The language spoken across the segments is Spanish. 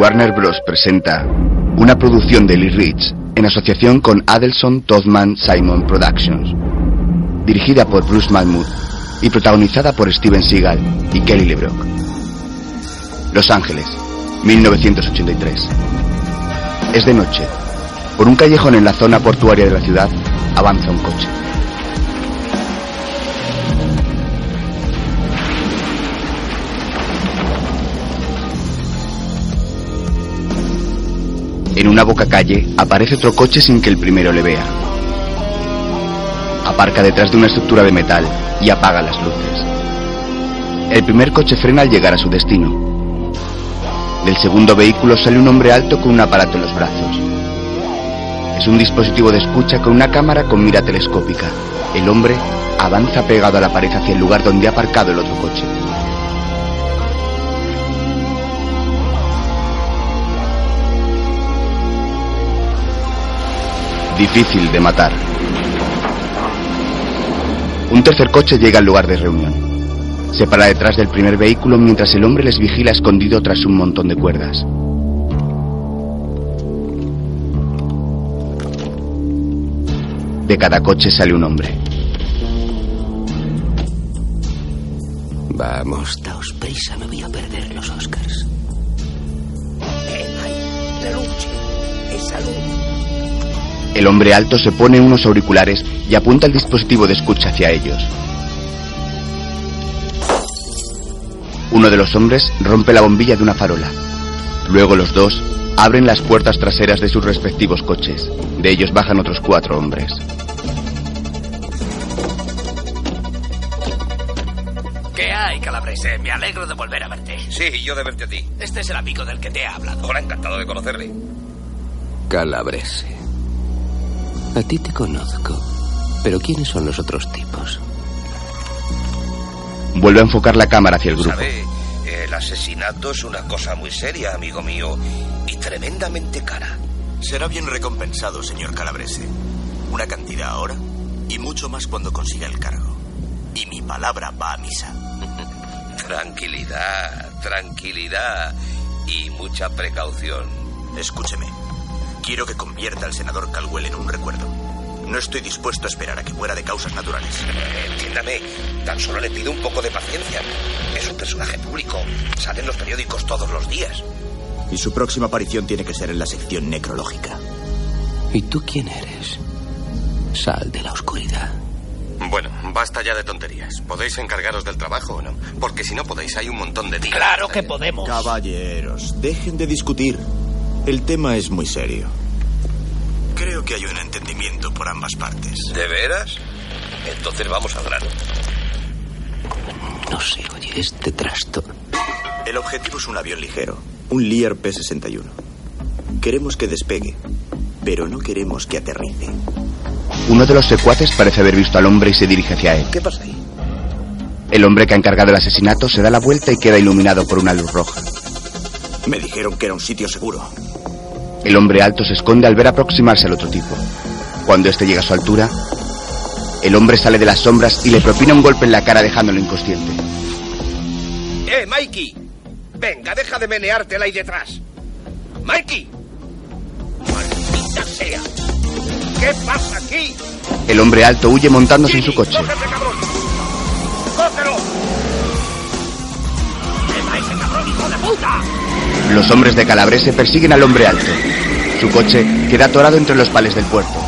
Warner Bros. presenta una producción de Lee Rich en asociación con Adelson Tothman Simon Productions, dirigida por Bruce Malmuth y protagonizada por Steven Seagal y Kelly LeBrock. Los Ángeles, 1983. Es de noche. Por un callejón en la zona portuaria de la ciudad avanza un coche. En una boca calle aparece otro coche sin que el primero le vea. Aparca detrás de una estructura de metal y apaga las luces. El primer coche frena al llegar a su destino. Del segundo vehículo sale un hombre alto con un aparato en los brazos. Es un dispositivo de escucha con una cámara con mira telescópica. El hombre avanza pegado a la pared hacia el lugar donde ha aparcado el otro coche. Difícil de matar. Un tercer coche llega al lugar de reunión. Se para detrás del primer vehículo mientras el hombre les vigila escondido tras un montón de cuerdas. De cada coche sale un hombre. Vamos, daos prisa, me voy a perder los Oscars. El hombre alto se pone unos auriculares y apunta el dispositivo de escucha hacia ellos. Uno de los hombres rompe la bombilla de una farola. Luego los dos abren las puertas traseras de sus respectivos coches. De ellos bajan otros cuatro hombres. ¿Qué hay, Calabrese? Me alegro de volver a verte. Sí, yo de verte a ti. Este es el amigo del que te he hablado. Hola, encantado de conocerle. Calabrese. A ti te conozco. Pero ¿quiénes son los otros tipos? Vuelve a enfocar la cámara hacia el grupo. Sabe, el asesinato es una cosa muy seria, amigo mío, y tremendamente cara. Será bien recompensado, señor Calabrese. Una cantidad ahora y mucho más cuando consiga el cargo. Y mi palabra va a misa. Tranquilidad, tranquilidad y mucha precaución. Escúcheme. Quiero que convierta al senador Caldwell en un recuerdo. No estoy dispuesto a esperar a que muera de causas naturales. Entiéndame, tan solo le pido un poco de paciencia. Es un personaje público. Sale en los periódicos todos los días. Y su próxima aparición tiene que ser en la sección necrológica. ¿Y tú quién eres? Sal de la oscuridad. Bueno, basta ya de tonterías. ¿Podéis encargaros del trabajo o no? Porque si no podéis, hay un montón de días. Claro que podemos. Caballeros, dejen de discutir. El tema es muy serio. Creo que hay un entendimiento por ambas partes. ¿De veras? Entonces vamos al grano. No se oye este trastorno. El objetivo es un avión ligero, un Lear P-61. Queremos que despegue, pero no queremos que aterrice. Uno de los secuaces parece haber visto al hombre y se dirige hacia él. ¿Qué pasa ahí? El hombre que ha encargado el asesinato se da la vuelta y queda iluminado por una luz roja. Me dijeron que era un sitio seguro. El hombre alto se esconde al ver aproximarse al otro tipo. Cuando éste llega a su altura, el hombre sale de las sombras y le propina un golpe en la cara dejándolo inconsciente. ¡Eh, Mikey! Venga, deja de meneártela ahí detrás. ¡Mikey! ¡Maldita sea! ¿Qué pasa aquí? El hombre alto huye montándose en su coche. ¡Cógete, cabrón! ¡Cógelo! ¡Quema ese cabrón, hijo de puta! Los hombres de Calabrese persiguen al hombre alto. Su coche queda atorado entre los pales del puerto.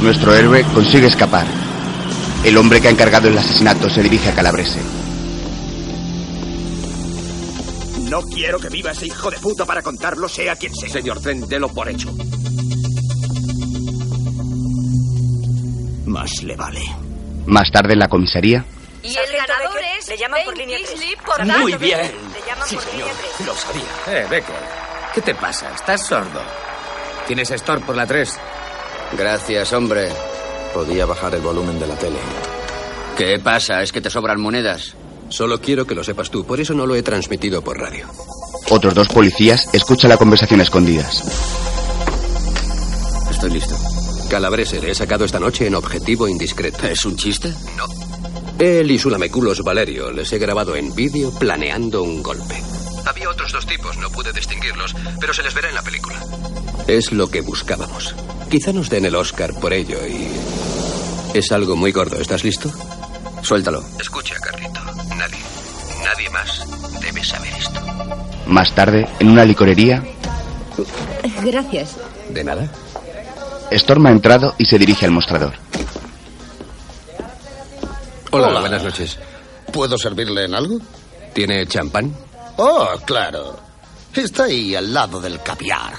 Nuestro héroe consigue escapar. El hombre que ha encargado el asesinato se dirige a Calabrese. No quiero que viva ese hijo de puta para contarlo, sea quien sea. Señor Trent, délo por hecho. Más le vale. Más tarde en la comisaría, Y el ganador es Le llaman por línea Kingsley tres. por Muy bien. Vader. Le llaman Sí, por señor. línea. Lo sabía. Eh, Becker. ¿Qué te pasa? ¿Estás sordo? ¿Tienes store por la 3? Gracias, hombre. Podía bajar el volumen de la tele. ¿Qué pasa? ¿Es que te sobran monedas? Solo quiero que lo sepas tú, por eso no lo he transmitido por radio. otros dos policías escuchan la conversación a escondidas. Estoy listo. Calabrese, le he sacado esta noche en objetivo indiscreto. ¿Es un chiste? No. Él y Sulameculos Valerio les he grabado en vídeo planeando un golpe. Había otros dos tipos, no pude distinguirlos, pero se les verá en la película. Es lo que buscábamos. Quizá nos den el Oscar por ello y... Es algo muy gordo. ¿Estás listo? Suéltalo. Escucha, Carlito. Nadie, nadie más debe saber esto. Más tarde, en una licorería, Gracias. ¿De nada? Storm ha entrado y se dirige al mostrador. Hola, Hola. buenas noches. ¿Puedo servirle en algo? ¿Tiene champán? Oh, claro. Está ahí al lado del caviar.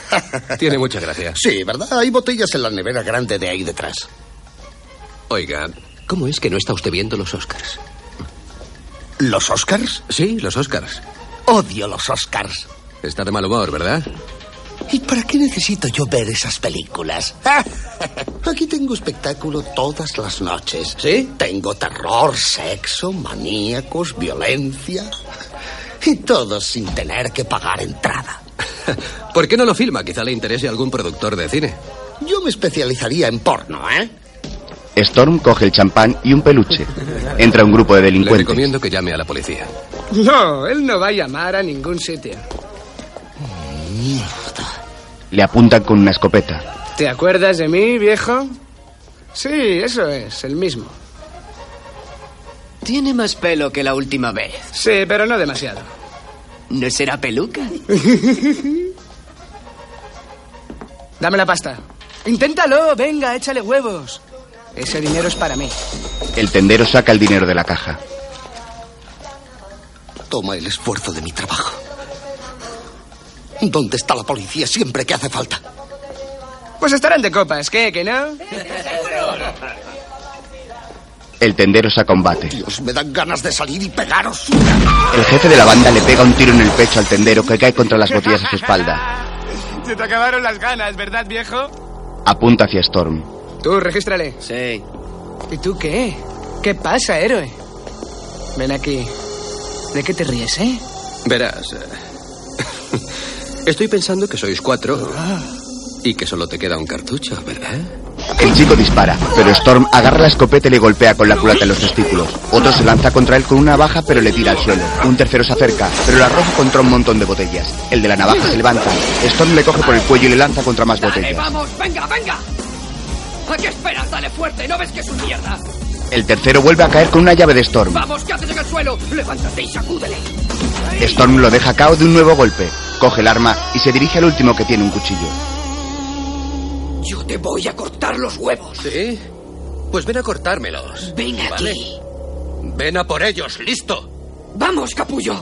Tiene mucha gracia. Sí, ¿verdad? Hay botellas en la nevera grande de ahí detrás. Oiga, ¿cómo es que no está usted viendo los Oscars? ¿Los Oscars? Sí, los Oscars. Odio los Oscars. Está de mal humor, ¿verdad? ¿Y para qué necesito yo ver esas películas? Aquí tengo espectáculo todas las noches. ¿Sí? Tengo terror, sexo, maníacos, violencia. Y todo sin tener que pagar entrada. ¿Por qué no lo filma? Quizá le interese a algún productor de cine. Yo me especializaría en porno, ¿eh? Storm coge el champán y un peluche. Entra un grupo de Le delincuentes. recomiendo que llame a la policía. No, él no va a llamar a ningún sitio. Le apuntan con una escopeta. ¿Te acuerdas de mí, viejo? Sí, eso es, el mismo. Tiene más pelo que la última vez. Sí, pero no demasiado. ¿No será peluca? Dame la pasta. Inténtalo, venga, échale huevos. Ese dinero es para mí. El tendero saca el dinero de la caja. Toma el esfuerzo de mi trabajo. ¿Dónde está la policía siempre que hace falta? Pues estarán de copas, ¿qué? ¿Que no? El tendero saca un bate. Dios, me dan ganas de salir y pegaros. El jefe de la banda le pega un tiro en el pecho al tendero que cae contra las botellas a su espalda. Se te acabaron las ganas, ¿verdad, viejo? Apunta hacia Storm. Tú, regístrale. Sí. ¿Y tú qué? ¿Qué pasa, héroe? Ven aquí. ¿De qué te ríes, eh? Verás. Estoy pensando que sois cuatro y que solo te queda un cartucho, ¿verdad? El chico dispara, pero Storm agarra la escopeta y le golpea con la culata en los testículos. Otro se lanza contra él con una navaja, pero le tira al suelo. Un tercero se acerca, pero la arroja contra un montón de botellas. El de la navaja se levanta. Storm le coge por el cuello y le lanza contra más botellas. vamos, venga, venga. ¿A qué esperas? Dale fuerte, ¿no ves que es un mierda? El tercero vuelve a caer con una llave de Storm. Vamos, ¿qué haces en el suelo? Levántate y sacúdele. Storm lo deja cao de un nuevo golpe. Coge el arma y se dirige al último que tiene un cuchillo. Yo te voy a cortar los huevos. ¿Sí? Pues ven a cortármelos. Ven aquí. ¿Vale? Ven a por ellos, listo. Vamos, capullo.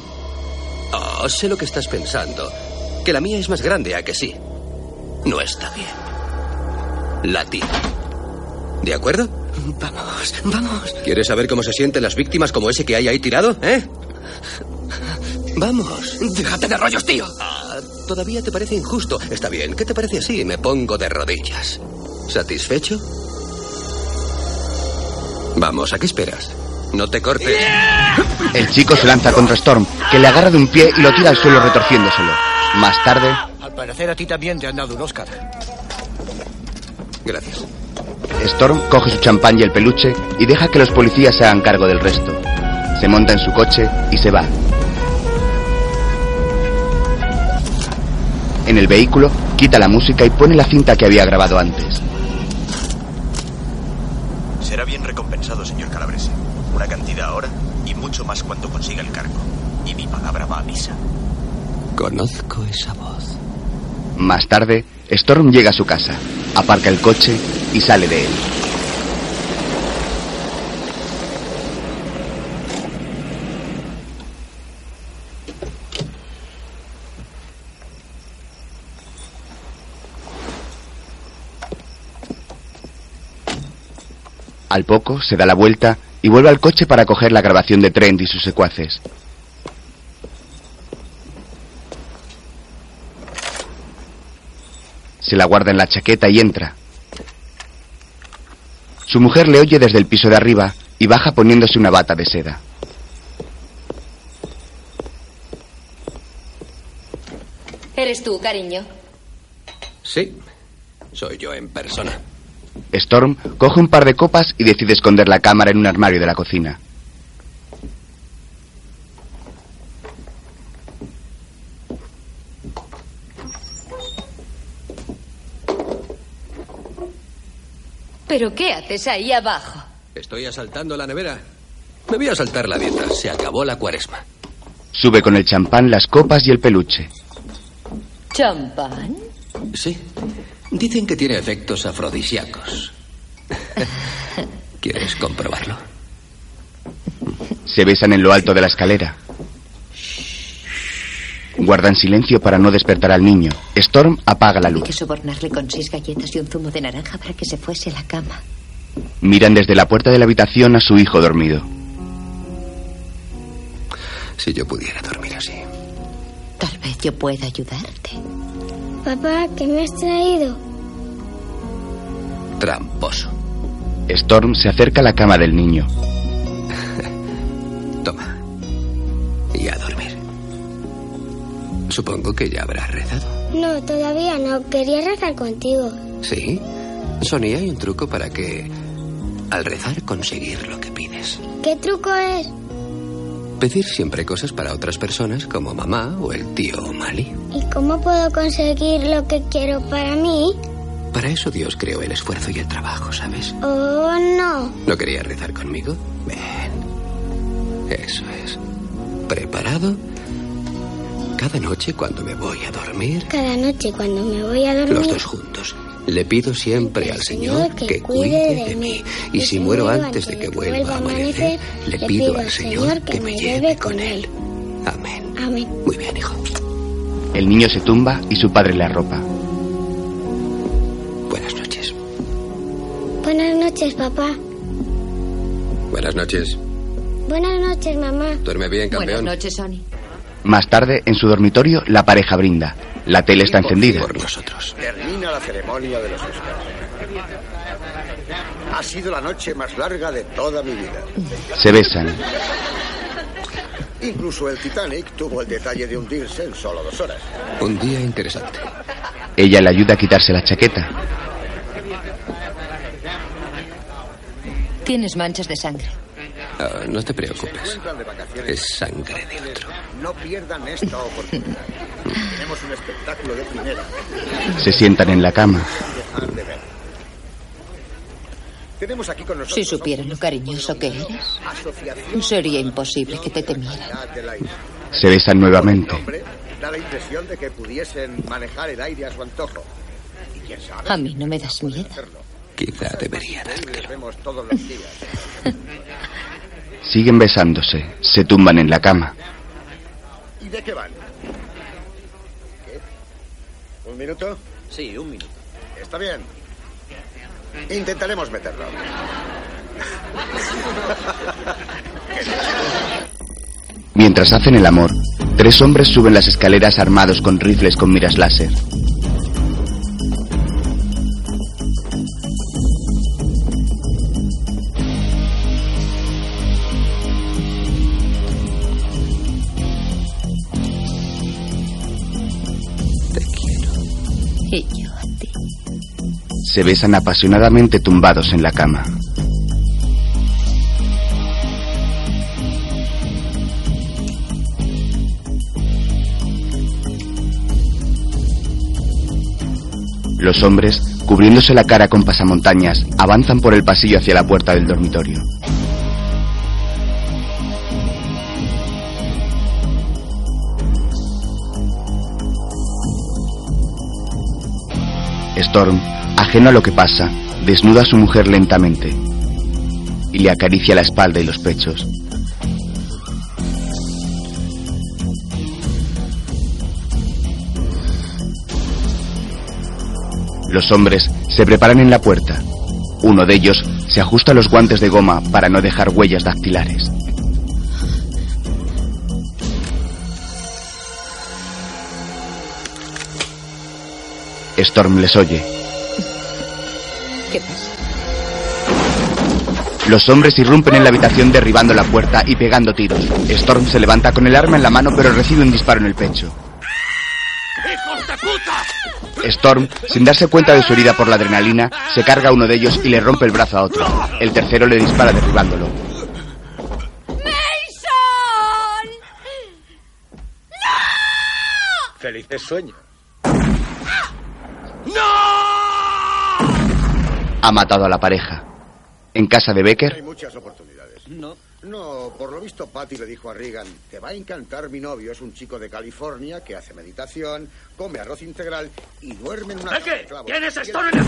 Oh, sé lo que estás pensando. Que la mía es más grande, ¿a que sí? No está bien. La tiro. ¿De acuerdo? Vamos, vamos. ¿Quieres saber cómo se sienten las víctimas como ese que hay ahí tirado? ¿Eh? Vamos. Déjate de rollos, tío. Ah, todavía te parece injusto. Está bien. ¿Qué te parece así? Me pongo de rodillas. ¿Satisfecho? Vamos, ¿a qué esperas? No te cortes. El chico se lanza contra Storm, que le agarra de un pie y lo tira al suelo retorciéndoselo. Más tarde, Al parecer a ti también te han dado un Oscar. Gracias. Storm coge su champán y el peluche y deja que los policías se hagan cargo del resto. Se monta en su coche y se va. En el vehículo, quita la música y pone la cinta que había grabado antes. Será bien recompensado, señor Calabrese. Una cantidad ahora y mucho más cuando consiga el cargo. Y mi palabra va a misa. Conozco esa voz. Más tarde, Storm llega a su casa, aparca el coche y sale de él. Al poco se da la vuelta y vuelve al coche para coger la grabación de Trent y sus secuaces. Se la guarda en la chaqueta y entra. Su mujer le oye desde el piso de arriba y baja poniéndose una bata de seda. Eres tú, cariño. Sí, soy yo en persona. Storm coge un par de copas y decide esconder la cámara en un armario de la cocina. ¿Pero qué haces ahí abajo? Estoy asaltando la nevera. Me voy a saltar la dieta. Se acabó la cuaresma. Sube con el champán, las copas y el peluche. ¿Champán? Sí. Dicen que tiene efectos afrodisíacos. ¿Quieres comprobarlo? Se besan en lo alto de la escalera. Guardan silencio para no despertar al niño. Storm apaga la Hay luz. que sobornarle con seis galletas y un zumo de naranja para que se fuese a la cama. Miran desde la puerta de la habitación a su hijo dormido. Si yo pudiera dormir así. Tal vez yo pueda ayudarte. Papá, ¿qué me has traído? Tramposo. Storm se acerca a la cama del niño. Toma. Y a dormir. Supongo que ya habrás rezado. No, todavía no. Quería rezar contigo. ¿Sí? Sonia, hay un truco para que al rezar conseguir lo que pides. ¿Qué truco es? Pedir siempre cosas para otras personas como mamá o el tío Mali. ¿Y cómo puedo conseguir lo que quiero para mí? Para eso Dios creó el esfuerzo y el trabajo, ¿sabes? Oh, no. ¿No querías rezar conmigo? Ven. Eso es. ¿Preparado? Cada noche cuando me voy a dormir, Cada noche cuando me voy a dormir. los dos juntos. Le pido siempre al Señor que cuide de mí. Y si muero antes de que vuelva a amanecer, le pido al Señor que me lleve con él. Amén. Amén. Muy bien, hijo. El niño se tumba y su padre le arropa. Buenas noches. Buenas noches, papá. Buenas noches. Buenas noches, mamá. Duerme bien, Buenas campeón. noches, Sony. Más tarde, en su dormitorio, la pareja brinda. La tele está encendida. Por nosotros. Termina la ceremonia de los Oscars. Ha sido la noche más larga de toda mi vida. Se besan. Incluso el Titanic tuvo el detalle de hundirse en solo dos horas. Un día interesante. Ella le ayuda a quitarse la chaqueta. Tienes manchas de sangre. Ah, no te preocupes. Es sangre de otro. No pierdan esta oportunidad. Tenemos un espectáculo de primera. Se sientan en la cama. Tenemos aquí con nosotros Si supieran lo cariñoso que eres, sería imposible que te temieran. Se besan nuevamente. Da la impresión de que pudiesen manejar el aire a su antojo. Y quién sabe, A mí no me das miedo. Quizá debería dártelo. vemos todos los días. Siguen besándose. Se tumban en la cama. ¿Y de qué van? ¿Qué? ¿Un minuto? Sí, un minuto. Está bien. Intentaremos meterlo. Mientras hacen el amor, tres hombres suben las escaleras armados con rifles con miras láser. Se besan apasionadamente tumbados en la cama. Los hombres, cubriéndose la cara con pasamontañas, avanzan por el pasillo hacia la puerta del dormitorio. Storm, ajeno a lo que pasa, desnuda a su mujer lentamente y le acaricia la espalda y los pechos. Los hombres se preparan en la puerta. Uno de ellos se ajusta los guantes de goma para no dejar huellas dactilares. Storm les oye. Los hombres irrumpen en la habitación derribando la puerta y pegando tiros. Storm se levanta con el arma en la mano pero recibe un disparo en el pecho. Storm, sin darse cuenta de su herida por la adrenalina, se carga a uno de ellos y le rompe el brazo a otro. El tercero le dispara derribándolo. Felices sueños. Ha matado a la pareja. En casa de Hay Becker, muchas oportunidades. No. No, por lo visto Patty le dijo a Regan, te va a encantar mi novio, es un chico de California que hace meditación, come arroz integral y duerme en una cama de clavos. ¿Tienes esto en el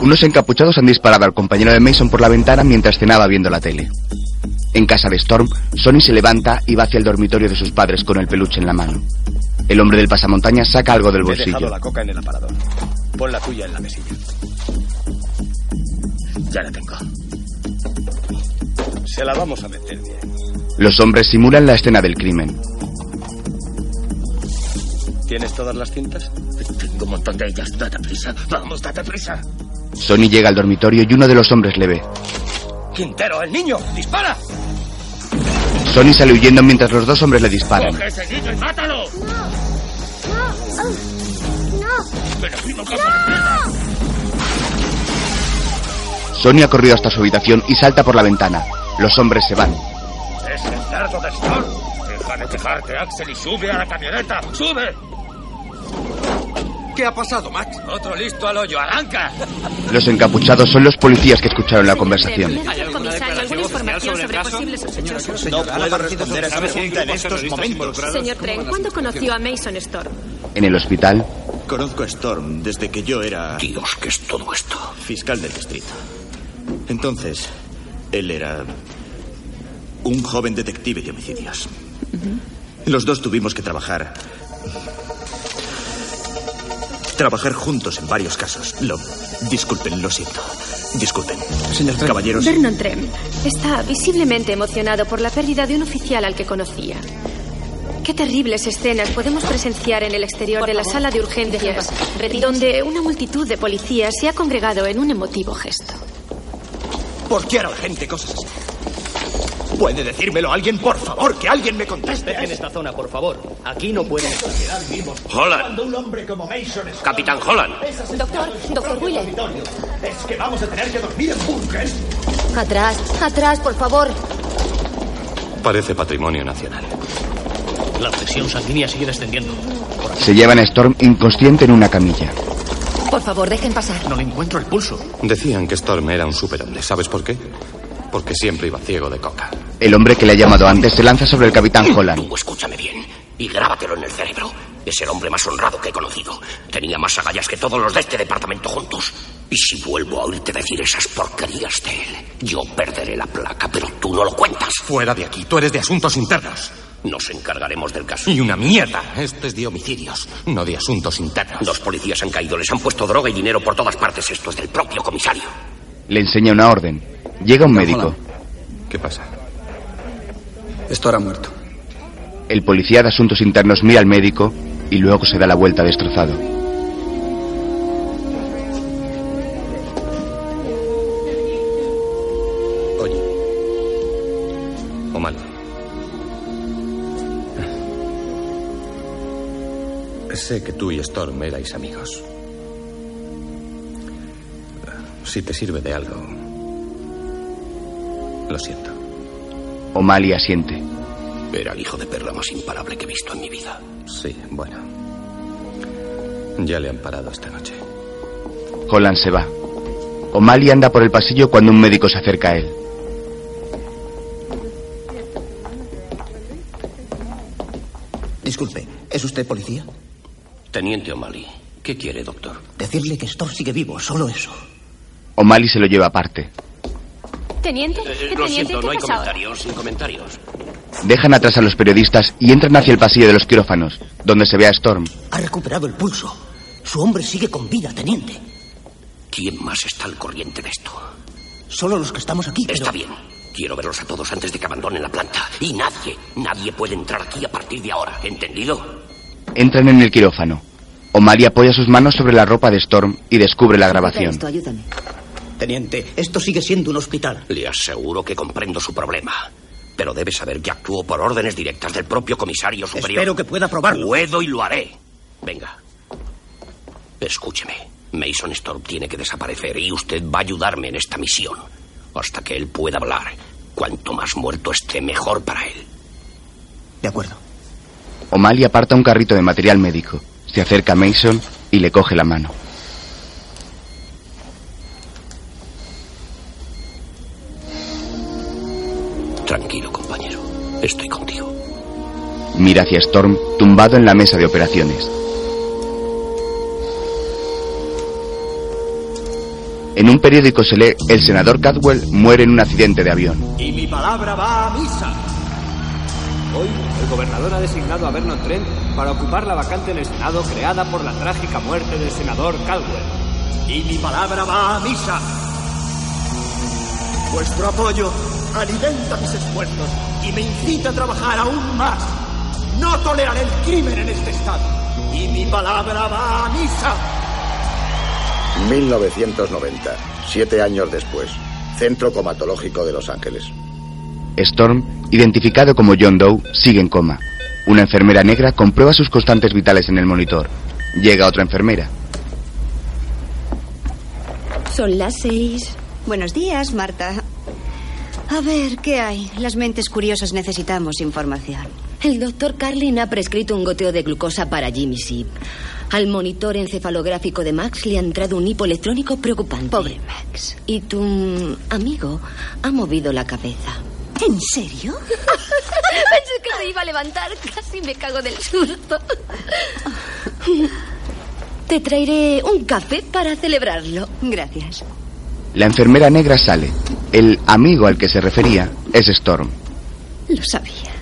unos encapuchados han disparado al compañero de Mason por la ventana mientras cenaba viendo la tele. En casa de Storm, Sonny se levanta y va hacia el dormitorio de sus padres con el peluche en la mano. El hombre del pasamontañas saca algo del He dejado bolsillo. la coca en el aparador. Pon la tuya en la mesilla. Ya la tengo. Se la vamos a meter bien. Los hombres simulan la escena del crimen. ¿Tienes todas las cintas? Tengo un montón de ellas. Date prisa. Vamos, date prisa. Sonny llega al dormitorio y uno de los hombres le ve. Quintero, el niño, dispara. Sonny sale huyendo mientras los dos hombres le disparan. Coge ese niño y mátalo. Ven aquí, no caso Sonny ha corrido hasta su habitación y salta por la ventana. Los hombres se van. Es el cerdo de Storm. Deja de quejarte, Axel, y sube a la camioneta. ¡Sube! ¿Qué ha pasado, Max? Otro listo al hoyo. ¡Arranca! Los encapuchados son los policías que escucharon la conversación. Comisario, ¿alguna información sobre posibles sospechosos? No puedo responder a esa pregunta en estos momentos. Señor Tren, ¿cuándo conoció a Mason Storm? En el hospital, Conozco a Storm desde que yo era... Dios, ¿qué es todo esto? Fiscal del distrito. Entonces, él era un joven detective de homicidios. Los dos tuvimos que trabajar. Trabajar juntos en varios casos. Lo. Disculpen, lo siento. Disculpen. Señor Trent. Caballeros. Vernon Trem está visiblemente emocionado por la pérdida de un oficial al que conocía. Qué terribles escenas podemos presenciar en el exterior de la sala de urgencias, donde una multitud de policías se ha congregado en un emotivo gesto. ¿Por qué hará la gente cosas así? ¿Puede decírmelo alguien, por favor? Que alguien me conteste. Dejen esta zona, por favor. Aquí no pueden. Holland. Cuando un hombre como Mason es... Capitán Holland. Doctor, doctor Wheeler. Es que vamos a tener que dormir en búnkers. Atrás, atrás, por favor. Parece patrimonio nacional. La presión sanguínea sigue descendiendo. se llevan a Storm inconsciente en una camilla. Por favor, dejen pasar. No le encuentro el pulso. Decían que Storm era un superhombre. ¿Sabes por qué? Porque siempre iba ciego de coca. El hombre que le ha llamado antes se lanza sobre el capitán Holland. Tú escúchame bien y grábatelo en el cerebro. Es el hombre más honrado que he conocido. Tenía más agallas que todos los de este departamento juntos. Y si vuelvo a oírte decir esas porquerías de él, yo perderé la placa, pero tú no lo cuentas. Fuera de aquí. Tú eres de asuntos internos. Nos encargaremos del caso. Y una mierda. Esto es de homicidios, no de asuntos internos. Dos policías han caído, les han puesto droga y dinero por todas partes. Esto es del propio comisario. Le enseña una orden. Llega un médico. ¿Qué pasa? Esto ha muerto. El policía de asuntos internos mira al médico y luego se da la vuelta destrozado. Sé que tú y Storm erais amigos. Si te sirve de algo. Lo siento. O'Malley asiente. Era el hijo de perla más imparable que he visto en mi vida. Sí, bueno. Ya le han parado esta noche. Holland se va. O'Malley anda por el pasillo cuando un médico se acerca a él. Disculpe, ¿es usted policía? Teniente O'Malley, ¿qué quiere, doctor? Decirle que Storm sigue vivo, solo eso. O'Malley se lo lleva aparte. Teniente, Eh, ¿qué lo teniente? siento, ¿Qué no hay pasa ahora? comentarios, sin comentarios. Dejan atrás a los periodistas y entran hacia el pasillo de los quirófanos, donde se ve a Storm. Ha recuperado el pulso. Su hombre sigue con vida, teniente. ¿Quién más está al corriente de esto? Solo los que estamos aquí, pero... Está bien. Quiero verlos a todos antes de que abandonen la planta. Y nadie, nadie puede entrar aquí a partir de ahora. ¿Entendido? Entran en el quirófano. O'Malley apoya sus manos sobre la ropa de Storm y descubre la grabación. Esto, ayúdame. Teniente, esto sigue siendo un hospital. Le aseguro que comprendo su problema. Pero debe saber que actúo por órdenes directas del propio comisario superior. Espero que pueda probarlo. Puedo y lo haré. Venga. Escúcheme. Mason Storm tiene que desaparecer y usted va a ayudarme en esta misión. Hasta que él pueda hablar. Cuanto más muerto esté, mejor para él. De acuerdo. O'Malley aparta un carrito de material médico. Se acerca a Mason y le coge la mano. Tranquilo, compañero. Estoy contigo. Mira hacia Storm, tumbado en la mesa de operaciones. En un periódico se lee, el senador Cadwell muere en un accidente de avión. Y mi palabra va a misa. Hoy, el gobernador ha designado a Vernon Trent para ocupar la vacante en el Senado creada por la trágica muerte del senador Caldwell. Y mi palabra va a misa. Vuestro apoyo alimenta mis esfuerzos y me incita a trabajar aún más. No toleraré el crimen en este estado. Y mi palabra va a misa. 1990, siete años después. Centro Comatológico de Los Ángeles. Storm, identificado como John Doe, sigue en coma. Una enfermera negra comprueba sus constantes vitales en el monitor. Llega otra enfermera. Son las seis. Buenos días, Marta. A ver, ¿qué hay? Las mentes curiosas necesitamos información. El doctor Carlin ha prescrito un goteo de glucosa para Jimmy Sip. Al monitor encefalográfico de Max le ha entrado un hipoelectrónico preocupante. Pobre Max. Y tu amigo ha movido la cabeza. ¿En serio? Pensé que se iba a levantar. Casi me cago del susto. Te traeré un café para celebrarlo. Gracias. La enfermera negra sale. El amigo al que se refería es Storm. Lo sabía.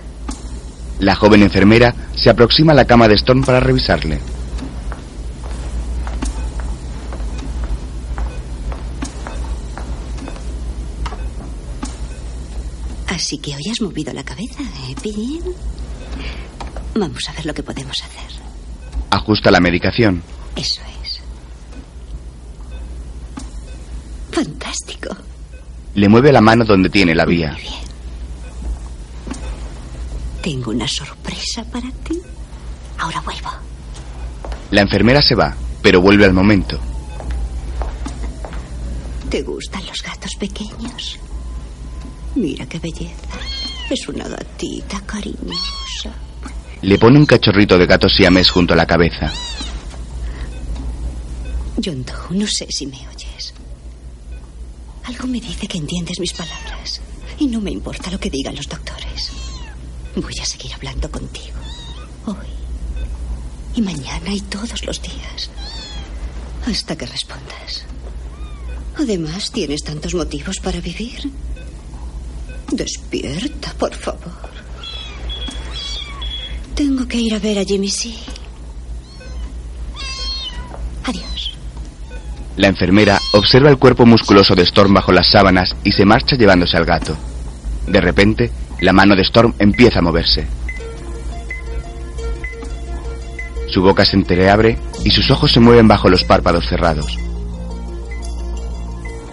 La joven enfermera se aproxima a la cama de Storm para revisarle. Así que hoy has movido la cabeza, ¿eh, Pin? Vamos a ver lo que podemos hacer. Ajusta la medicación. Eso es. Fantástico. Le mueve la mano donde tiene la vía. Muy bien. Tengo una sorpresa para ti. Ahora vuelvo. La enfermera se va, pero vuelve al momento. ¿Te gustan los gatos pequeños? Mira qué belleza. Es una gatita cariñosa. Le pone un cachorrito de gato siamés junto a la cabeza. John Doe, no sé si me oyes. Algo me dice que entiendes mis palabras. Y no me importa lo que digan los doctores. Voy a seguir hablando contigo. Hoy. Y mañana y todos los días. Hasta que respondas. Además, tienes tantos motivos para vivir. Despierta, por favor. Tengo que ir a ver a Jimmy C. Adiós. La enfermera observa el cuerpo musculoso de Storm bajo las sábanas y se marcha llevándose al gato. De repente, la mano de Storm empieza a moverse. Su boca se entreabre y sus ojos se mueven bajo los párpados cerrados.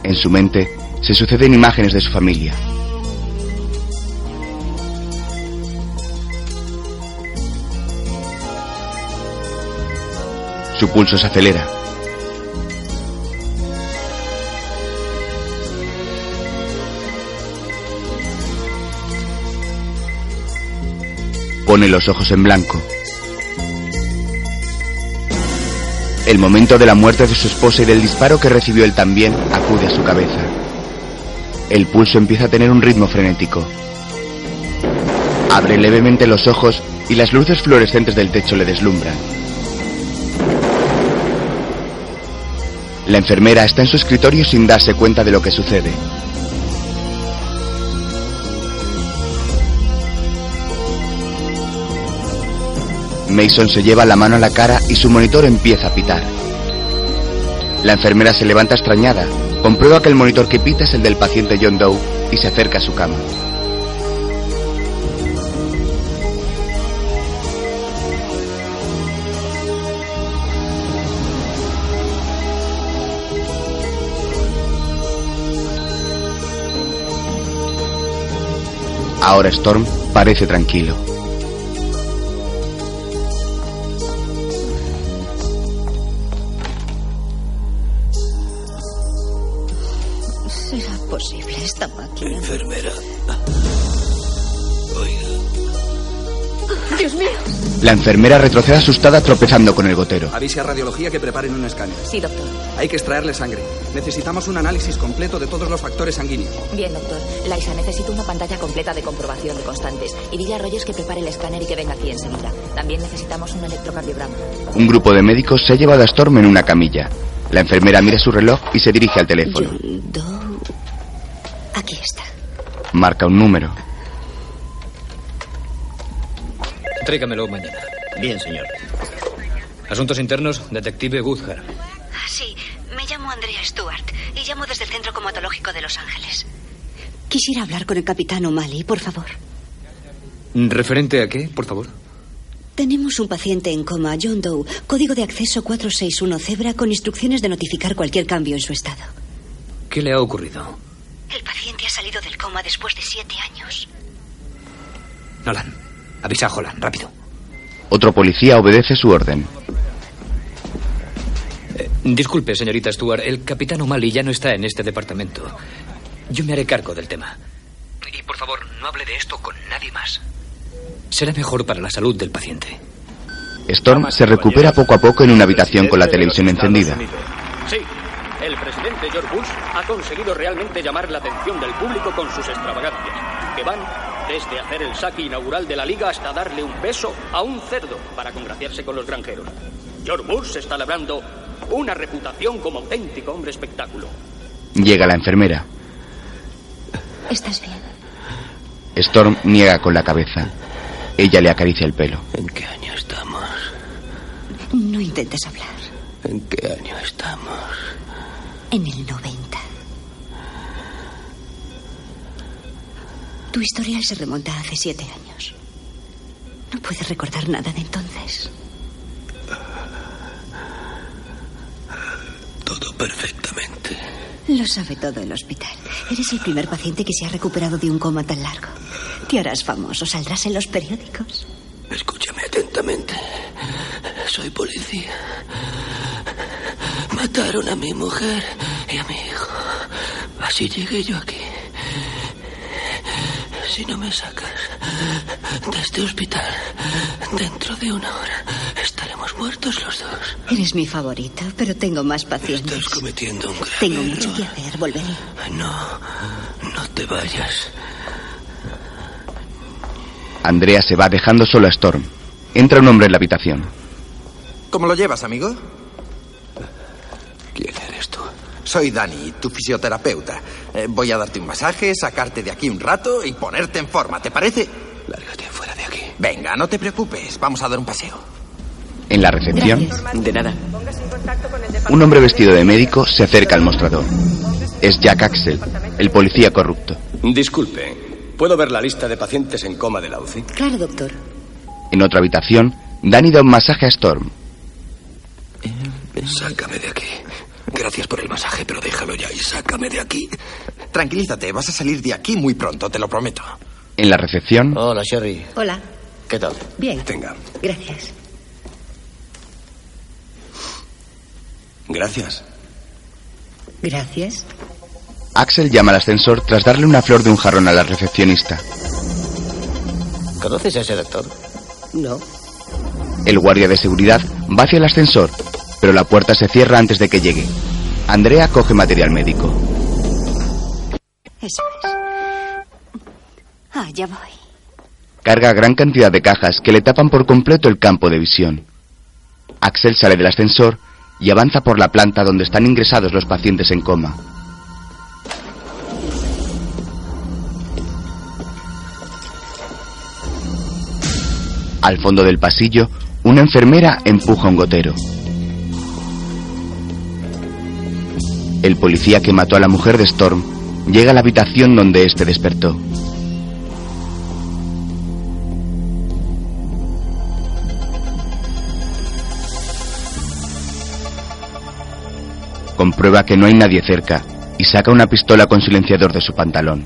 En su mente se suceden imágenes de su familia. Su pulso se acelera. Pone los ojos en blanco. El momento de la muerte de su esposa y del disparo que recibió él también acude a su cabeza. El pulso empieza a tener un ritmo frenético. Abre levemente los ojos y las luces fluorescentes del techo le deslumbran. La enfermera está en su escritorio sin darse cuenta de lo que sucede. Mason se lleva la mano a la cara y su monitor empieza a pitar. La enfermera se levanta extrañada, comprueba que el monitor que pita es el del paciente John Doe y se acerca a su cama. Ahora Storm parece tranquilo. ¿Será posible? Estaba aquí. Dios mío. La enfermera retrocede asustada tropezando con el gotero. Avise a radiología que preparen un escáner. Sí, doctor. Hay que extraerle sangre. Necesitamos un análisis completo de todos los factores sanguíneos. Bien, doctor. Laisa, necesito una pantalla completa de comprobación de constantes. Y dile a Rogers que prepare el escáner y que venga aquí enseguida. También necesitamos un electrocardiograma. Un grupo de médicos se ha llevado a Storm en una camilla. La enfermera mira su reloj y se dirige al teléfono. Aquí está. Marca un número. Tráigamelo mañana. Bien, señor. Asuntos internos, detective Woodhart. Ah, Sí, me llamo Andrea Stewart y llamo desde el Centro Comatológico de Los Ángeles. Quisiera hablar con el capitán O'Malley, por favor. ¿Referente a qué, por favor? Tenemos un paciente en coma, John Doe, código de acceso 461 Zebra, con instrucciones de notificar cualquier cambio en su estado. ¿Qué le ha ocurrido? El paciente ha salido del coma después de siete años. Nolan, avisa a Holland, rápido. Otro policía obedece su orden. Eh, disculpe, señorita Stewart, el capitán O'Malley ya no está en este departamento. Yo me haré cargo del tema. Y por favor, no hable de esto con nadie más. Será mejor para la salud del paciente. Storm se recupera poco a poco en una habitación con la televisión encendida. Sí, el presidente George Bush ha conseguido realmente llamar la atención del público con sus extravagancias, que van desde hacer el saque inaugural de la liga hasta darle un beso a un cerdo para congraciarse con los granjeros. George Bush se está labrando una reputación como auténtico hombre espectáculo. Llega la enfermera. ¿Estás bien? Storm niega con la cabeza. Ella le acaricia el pelo. ¿En qué año estamos? No intentes hablar. ¿En qué año estamos? En el 90. Tu historial se remonta a hace siete años. No puedes recordar nada de entonces. Todo perfectamente. Lo sabe todo el hospital. Eres el primer paciente que se ha recuperado de un coma tan largo. Te harás famoso, saldrás en los periódicos. Escúchame atentamente. Soy policía. Mataron a mi mujer y a mi hijo. Así llegué yo aquí. Si no me sacas de este hospital dentro de una hora, estaremos muertos los dos. Eres mi favorito, pero tengo más pacientes. Estás cometiendo un grave Tengo mucho error. que hacer, volveré. No, no te vayas. Andrea se va dejando solo a Storm. Entra un hombre en la habitación. ¿Cómo lo llevas, amigo? Soy Dani, tu fisioterapeuta. Eh, voy a darte un masaje, sacarte de aquí un rato y ponerte en forma, ¿te parece? Lárgate fuera de aquí. Venga, no te preocupes, vamos a dar un paseo. En la recepción, De nada. un hombre vestido de médico se acerca al mostrador. Es Jack Axel, el policía corrupto. Disculpe, ¿puedo ver la lista de pacientes en coma de la UCI? Claro, doctor. En otra habitación, Danny da un masaje a Storm. Sácame de aquí. Gracias por el masaje, pero déjalo ya y sácame de aquí. Tranquilízate, vas a salir de aquí muy pronto, te lo prometo. En la recepción, Hola, Sherry. Hola. ¿Qué tal? Bien. Tenga. Gracias. Gracias. Gracias. Axel llama al ascensor tras darle una flor de un jarrón a la recepcionista. ¿Conoces a ese doctor? No. El guardia de seguridad va hacia el ascensor, pero la puerta se cierra antes de que llegue. Andrea coge material médico. Eso es. Ah, ya voy. Carga gran cantidad de cajas que le tapan por completo el campo de visión. Axel sale del ascensor y avanza por la planta donde están ingresados los pacientes en coma. Al fondo del pasillo, una enfermera empuja un gotero. El policía que mató a la mujer de Storm llega a la habitación donde éste despertó. Comprueba que no hay nadie cerca y saca una pistola con silenciador de su pantalón.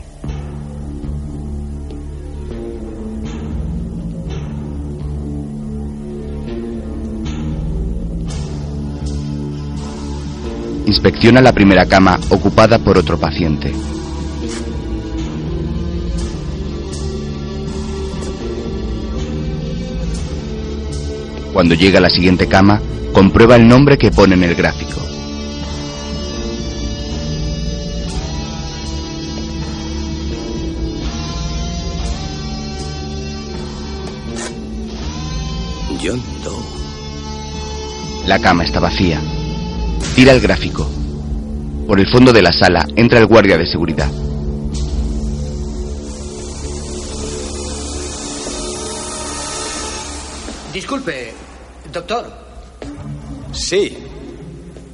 Inspecciona la primera cama ocupada por otro paciente. Cuando llega a la siguiente cama, comprueba el nombre que pone en el gráfico. John Doe. La cama está vacía. Tira el gráfico. Por el fondo de la sala entra el guardia de seguridad. Disculpe, doctor. Sí,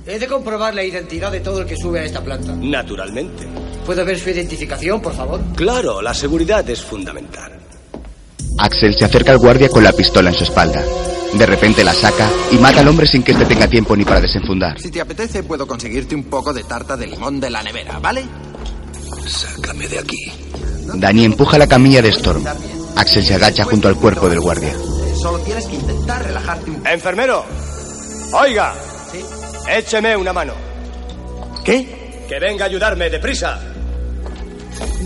He de comprobar la identidad de todo el que sube a esta planta. naturalmente. ¿Puedo ver su identificación, por favor? Claro, la seguridad es fundamental. Axel se acerca al guardia con la pistola en su espalda. De repente la saca y mata al hombre sin que éste tenga tiempo ni para desenfundar. Si te apetece, puedo conseguirte un poco de tarta de limón de la nevera, ¿vale? Sácame de aquí. Dani empuja la camilla de Storm. Axel se agacha junto al cuerpo del guardia. Solo tienes que intentar relajarte un Enfermero, oiga. Écheme una mano. ¿Qué? Que venga a ayudarme, deprisa.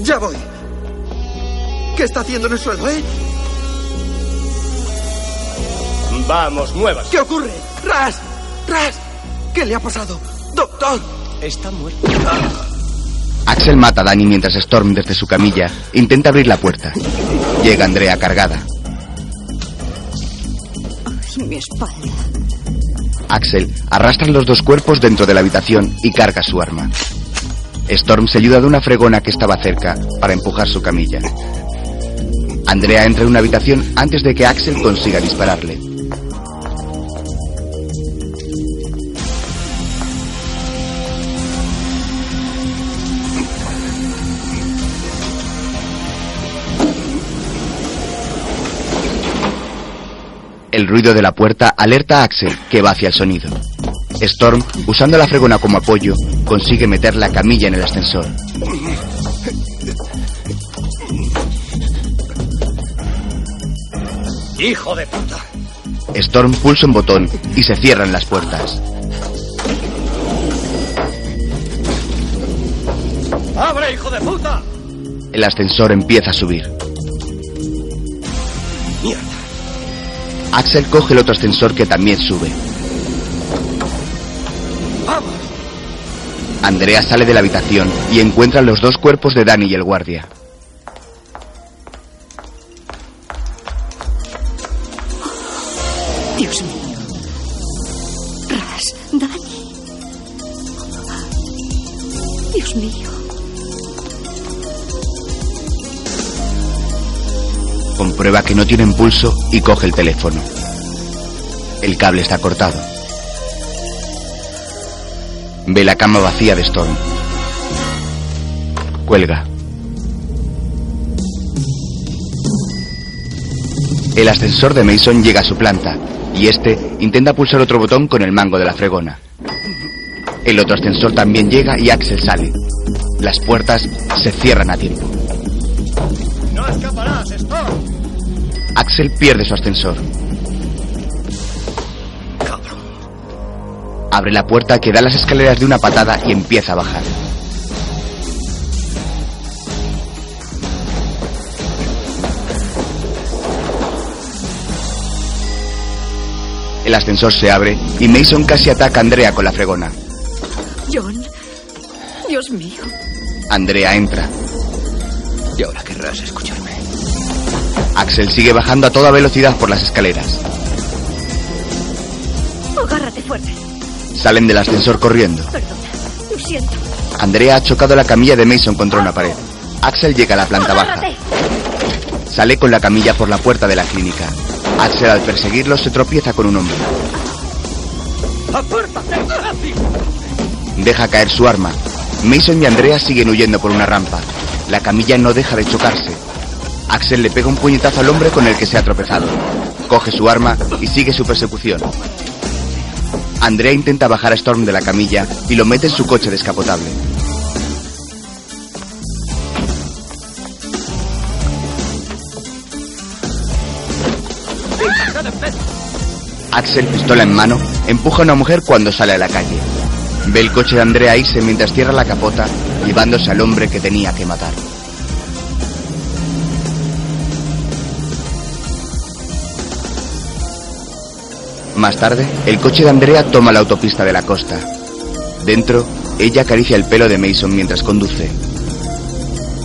Ya voy. ¿Qué está haciendo en el suelo, eh? Vamos, muevas. ¿Qué ocurre? ¡Ras! ¡Ras! ¿Qué le ha pasado? ¡Doctor! Está muerto. Axel mata a Dani mientras Storm desde su camilla intenta abrir la puerta. Llega Andrea cargada. Ay, mi espalda. Axel arrastra los dos cuerpos dentro de la habitación y carga su arma. Storm se ayuda de una fregona que estaba cerca para empujar su camilla. Andrea entra en una habitación antes de que Axel consiga dispararle. El ruido de la puerta alerta a Axel, que va hacia el sonido. Storm, usando la fregona como apoyo, consigue meter la camilla en el ascensor. ¡Hijo de puta! Storm pulsa un botón y se cierran las puertas. ¡Abre, hijo de puta! El ascensor empieza a subir. Axel coge el otro ascensor que también sube. ¡Vamos! Andrea sale de la habitación y encuentra los dos cuerpos de Danny y el guardia. Comprueba que no tienen pulso y coge el teléfono. El cable está cortado. Ve la cama vacía de Storm. Cuelga. El ascensor de Mason llega a su planta y este intenta pulsar otro botón con el mango de la fregona. El otro ascensor también llega y Axel sale. Las puertas se cierran a tiempo. Axel pierde su ascensor. Abre la puerta que da las escaleras de una patada y empieza a bajar. El ascensor se abre y Mason casi ataca a Andrea con la fregona. John. Dios mío. Andrea entra. Y ahora querrás escucharme. Axel sigue bajando a toda velocidad por las escaleras. Agárrate fuerte. Salen del ascensor corriendo. Perdona. Lo siento. Andrea ha chocado la camilla de Mason contra una pared. Axel llega a la planta baja. Sale con la camilla por la puerta de la clínica. Axel al perseguirlo se tropieza con un hombre. Deja caer su arma. Mason y Andrea siguen huyendo por una rampa. La camilla no deja de chocarse. Axel le pega un puñetazo al hombre con el que se ha tropezado. Coge su arma y sigue su persecución. Andrea intenta bajar a Storm de la camilla y lo mete en su coche descapotable. Axel, pistola en mano, empuja a una mujer cuando sale a la calle. Ve el coche de Andrea irse mientras cierra la capota, llevándose al hombre que tenía que matar. Más tarde, el coche de Andrea toma la autopista de la costa. Dentro, ella acaricia el pelo de Mason mientras conduce.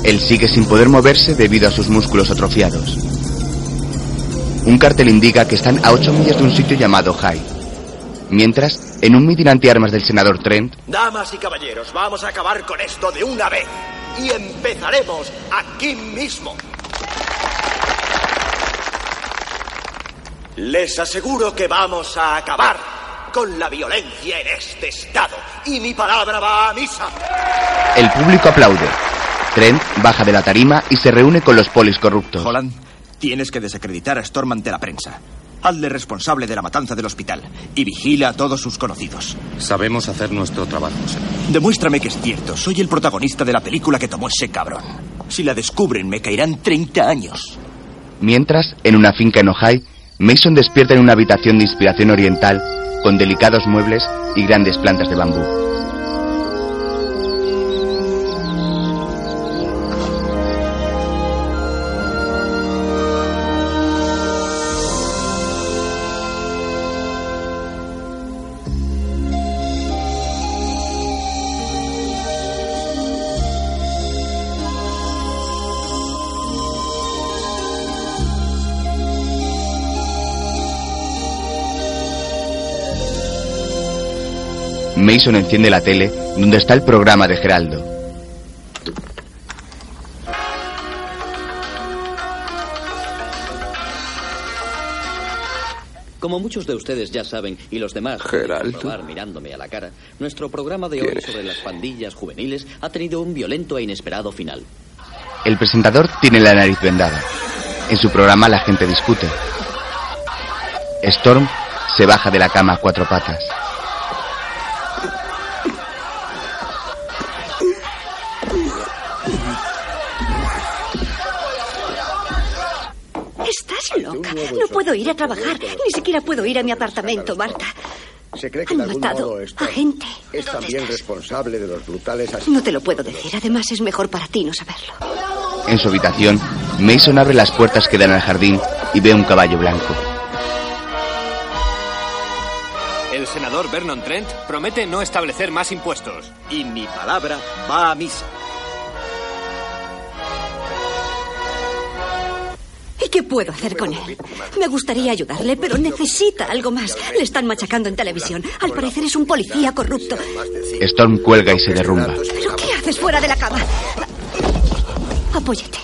Él sigue sin poder moverse debido a sus músculos atrofiados. Un cartel indica que están a 8 millas de un sitio llamado High. Mientras, en un mitin antiarmas del senador Trent, Damas y caballeros, vamos a acabar con esto de una vez. Y empezaremos aquí mismo. Les aseguro que vamos a acabar con la violencia en este estado. Y mi palabra va a misa. el público aplaude. Trent baja de la tarima y se reúne con los polis corruptos. Holland, tienes que desacreditar a Storm ante la prensa. Hazle responsable de la matanza del hospital y vigila a todos sus conocidos. Sabemos hacer nuestro trabajo, señor. Demuéstrame que es cierto. Soy el protagonista de la película que tomó ese cabrón. Si la descubren, me caerán 30 años. Mientras, en una finca en Ojai, Mason despierta en una habitación de inspiración oriental con delicados muebles y grandes plantas de bambú. Mason enciende la tele donde está el programa de Geraldo. Como muchos de ustedes ya saben, y los demás Geraldo. mirándome a la cara, nuestro programa de hoy sobre las pandillas juveniles ha tenido un violento e inesperado final. El presentador tiene la nariz vendada. En su programa la gente discute. Storm se baja de la cama a cuatro patas. Ir a trabajar. Ni siquiera puedo ir a mi apartamento, Marta. Se cree que Han de algún matado modo a gente. es también responsable de los brutales asesinatos. No te lo puedo decir. Además, es mejor para ti no saberlo. En su habitación, Mason abre las puertas que dan al jardín y ve un caballo blanco. El senador Vernon Trent promete no establecer más impuestos. Y mi palabra va a misa. Qué puedo hacer con él? Me gustaría ayudarle, pero necesita algo más. Le están machacando en televisión. Al parecer es un policía corrupto. Storm cuelga y se derrumba. ¿Pero qué haces fuera de la cama? Apóyate.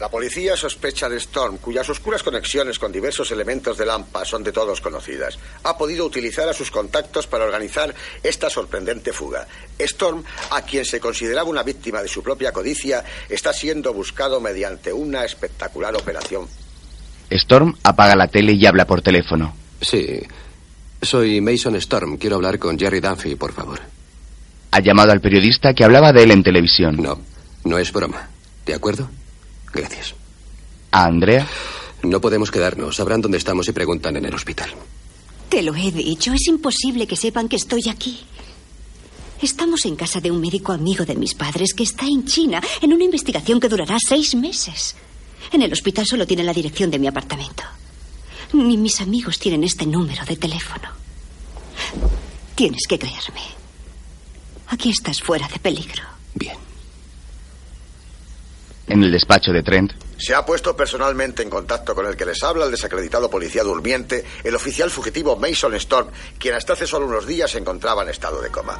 La policía sospecha de Storm, cuyas oscuras conexiones con diversos elementos del AMPA son de todos conocidas. Ha podido utilizar a sus contactos para organizar esta sorprendente fuga. Storm, a quien se consideraba una víctima de su propia codicia, está siendo buscado mediante una espectacular operación. Storm apaga la tele y habla por teléfono. Sí. Soy Mason Storm. Quiero hablar con Jerry Dunphy, por favor. Ha llamado al periodista que hablaba de él en televisión. No, no es broma. ¿De acuerdo? Gracias. A Andrea. No podemos quedarnos. Sabrán dónde estamos y preguntan en el hospital. Te lo he dicho. Es imposible que sepan que estoy aquí. Estamos en casa de un médico amigo de mis padres que está en China en una investigación que durará seis meses. En el hospital solo tienen la dirección de mi apartamento. Ni mis amigos tienen este número de teléfono. Tienes que creerme. Aquí estás fuera de peligro. En el despacho de Trent, Se ha puesto personalmente en contacto con el que les habla el desacreditado policía durmiente, el oficial fugitivo Mason Storm, quien hasta hace solo unos días se encontraba en estado de coma.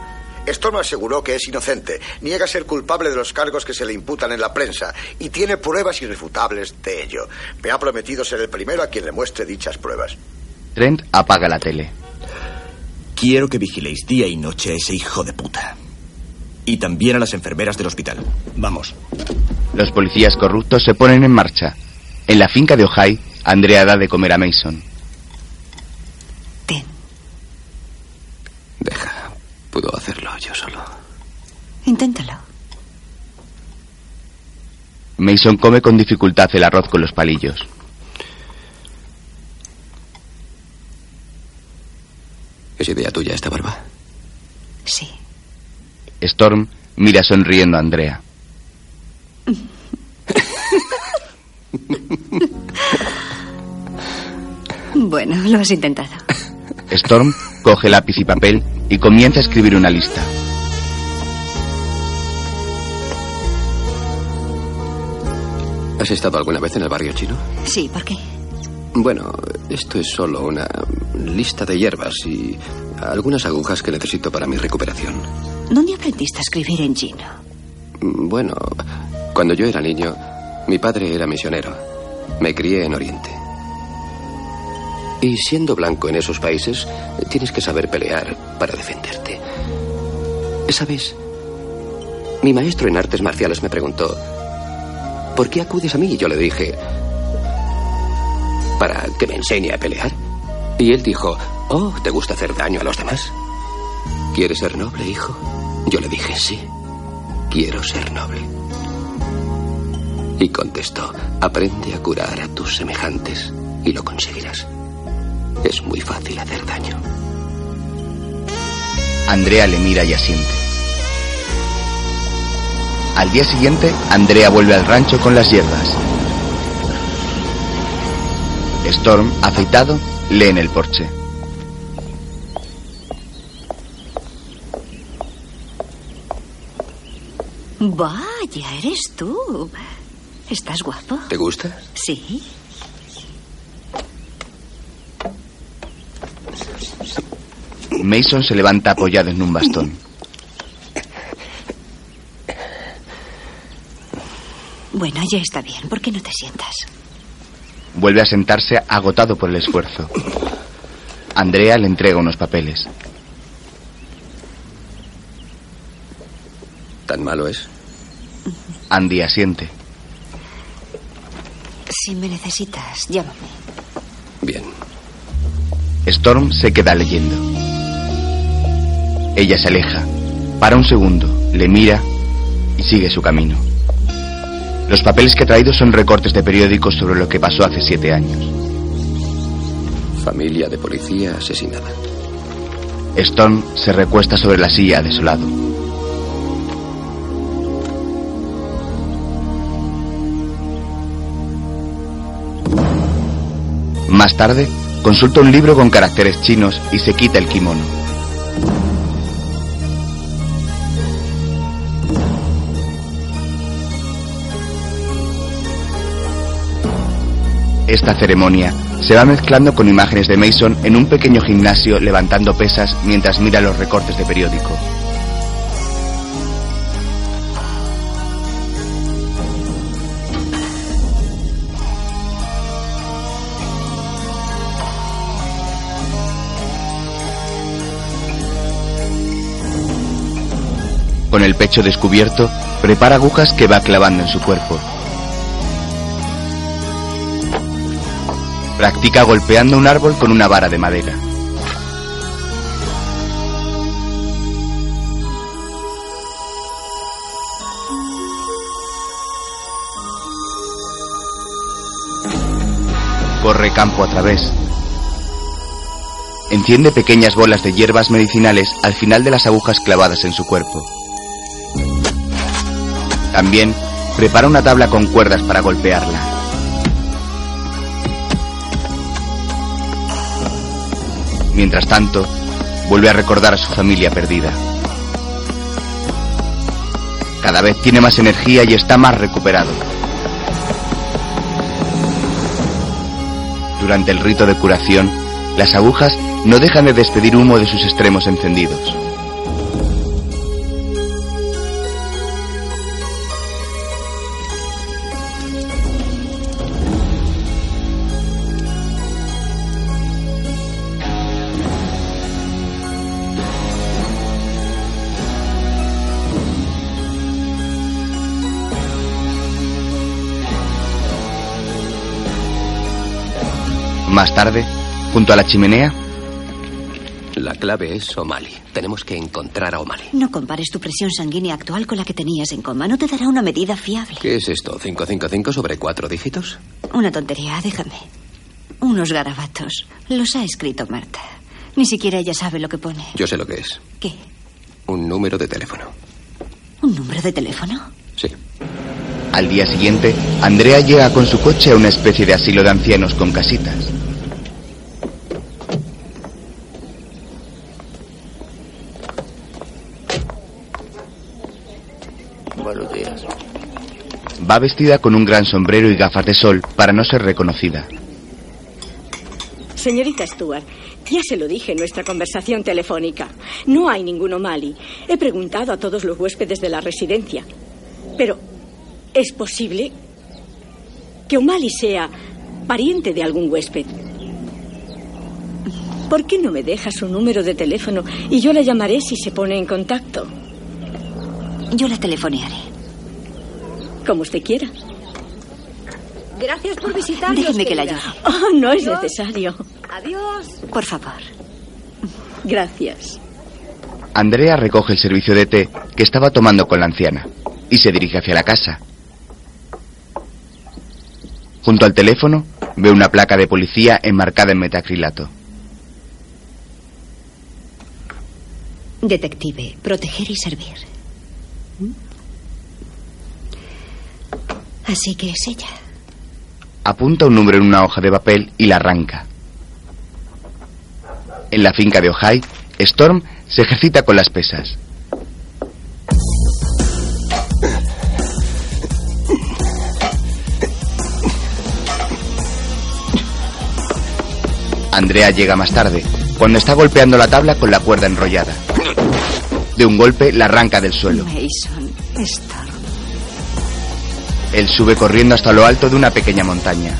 Storm aseguró que es inocente, niega ser culpable de los cargos que se le imputan en la prensa y tiene pruebas irrefutables de ello. Me ha prometido ser el primero a quien le muestre dichas pruebas. Trent apaga la tele. Quiero que vigiléis día y noche a ese hijo de puta. Y también a las enfermeras del hospital. Vamos. Los policías corruptos se ponen en marcha. En la finca de Ojai, Andrea da de comer a Mason. Puedo hacerlo yo solo. Inténtalo. Mason come con dificultad el arroz con los palillos. ¿Es idea tuya esta barba? Sí. Storm mira sonriendo a Andrea. Bueno, lo has intentado. Storm coge lápiz y papel y comienza a escribir una lista. ¿Has estado alguna vez en el barrio chino? Sí, ¿por qué? Bueno, esto es solo una lista de hierbas y algunas agujas que necesito para mi recuperación. ¿Dónde aprendiste a escribir en chino? Bueno, cuando yo era niño, mi padre era misionero. Me crié en Oriente. Y siendo blanco en esos países, tienes que saber pelear para defenderte. ¿Sabes? Mi maestro en artes marciales me preguntó, ¿por qué acudes a mí? Y yo le dije, para que me enseñe a pelear. Y él dijo, oh, ¿te gusta hacer daño a los demás? ¿Quieres ser noble, hijo? Yo le dije, sí, quiero ser noble. Y contestó, aprende a curar a tus semejantes y lo conseguirás. Es muy fácil hacer daño. Andrea le mira y asiente. Al día siguiente, Andrea vuelve al rancho con las hierbas. Storm, afeitado, lee en el porche. Vaya, eres tú. ¿Estás guapo? ¿Te gusta? Sí. Mason se levanta apoyado en un bastón. Bueno, ya está bien. ¿Por qué no te sientas? Vuelve a sentarse agotado por el esfuerzo. Andrea le entrega unos papeles. ¿Tan malo es? Andy asiente. Si me necesitas, llámame. Bien. Storm se queda leyendo. Ella se aleja, para un segundo, le mira y sigue su camino. Los papeles que ha traído son recortes de periódicos sobre lo que pasó hace siete años. Familia de policía asesinada. Storm se recuesta sobre la silla desolado. Más tarde, consulta un libro con caracteres chinos y se quita el kimono. Esta ceremonia se va mezclando con imágenes de Mason en un pequeño gimnasio levantando pesas mientras mira los recortes de periódico. Con el pecho descubierto, prepara agujas que va clavando en su cuerpo. Practica golpeando un árbol con una vara de madera. Corre campo a través. Enciende pequeñas bolas de hierbas medicinales al final de las agujas clavadas en su cuerpo. También prepara una tabla con cuerdas para golpearla. Mientras tanto, vuelve a recordar a su familia perdida. Cada vez tiene más energía y está más recuperado. Durante el rito de curación, las agujas no dejan de despedir humo de sus extremos encendidos. Más tarde, junto a la chimenea, La clave es O'Malley. Tenemos que encontrar a O'Malley. No compares tu presión sanguínea actual con la que tenías en coma. No te dará una medida fiable. ¿Qué es esto? ¿555 sobre cuatro dígitos? Una tontería, déjame. Unos garabatos. Los ha escrito Marta. Ni siquiera ella sabe lo que pone. Yo sé lo que es. ¿Qué? Un número de teléfono. ¿Un número de teléfono? Sí. Al día siguiente, Andrea llega con su coche a una especie de asilo de ancianos con casitas. Buenos días. Va vestida con un gran sombrero y gafas de sol para no ser reconocida. Señorita Stuart, ya se lo dije en nuestra conversación telefónica. No hay ninguno Mali. He preguntado a todos los huéspedes de la residencia. Pero ¿es posible que O'Malley sea pariente de algún huésped? ¿Por qué no me deja su número de teléfono y yo la llamaré si se pone en contacto? Yo la telefonearé. Como usted quiera. Gracias por visitarnos. Déjeme que la ayude. Oh, no es necesario. Adiós. Por favor. Gracias. Andrea recoge el servicio de té que estaba tomando con la anciana y se dirige hacia la casa. Junto al teléfono ve una placa de policía enmarcada en metacrilato. Detective, proteger y servir. Así que es ella. Apunta un número en una hoja de papel y la arranca. En la finca de Ojai, Storm se ejercita con las pesas. Andrea llega más tarde, cuando está golpeando la tabla con la cuerda enrollada. De un golpe la arranca del suelo. Mason. Él sube corriendo hasta lo alto de una pequeña montaña.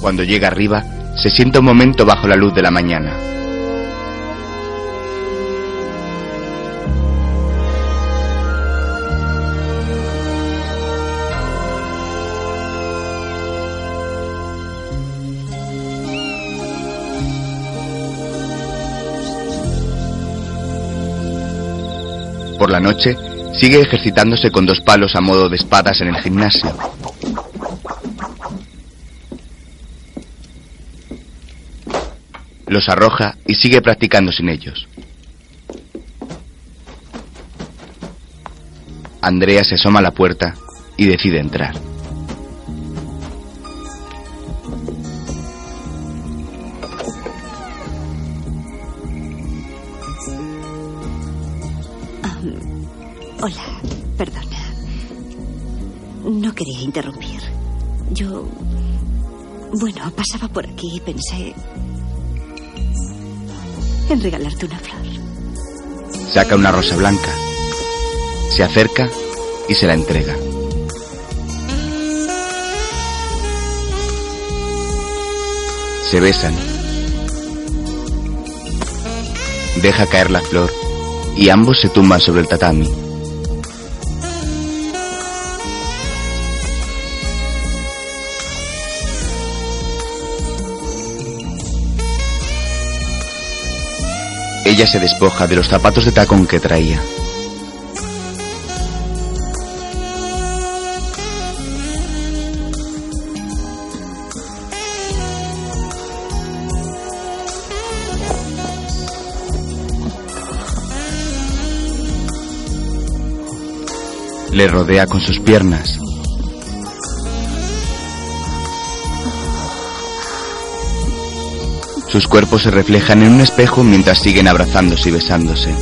Cuando llega arriba, se sienta un momento bajo la luz de la mañana. La noche, sigue ejercitándose con dos palos a modo de espadas en el gimnasio. Los arroja y sigue practicando sin ellos. Andrea se asoma a la puerta y decide entrar. Pasaba por aquí y pensé en regalarte una flor. Saca una rosa blanca. Se acerca y se la entrega. Se besan. Deja caer la flor y ambos se tumban sobre el tatami. Ella se despoja de los zapatos de tacón que traía. Le rodea con sus piernas. Sus cuerpos se reflejan en un espejo mientras siguen abrazándose y besándose.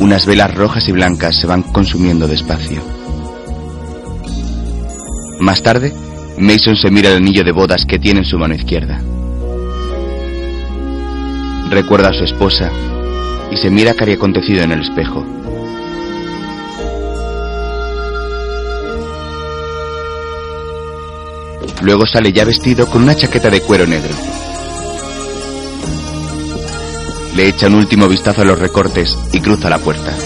Unas velas rojas y blancas se van consumiendo despacio. Más tarde, Mason se mira el anillo de bodas que tiene en su mano izquierda. Recuerda a su esposa y se mira cari acontecido en el espejo. Luego sale ya vestido con una chaqueta de cuero negro. Le echa un último vistazo a los recortes y cruza la puerta.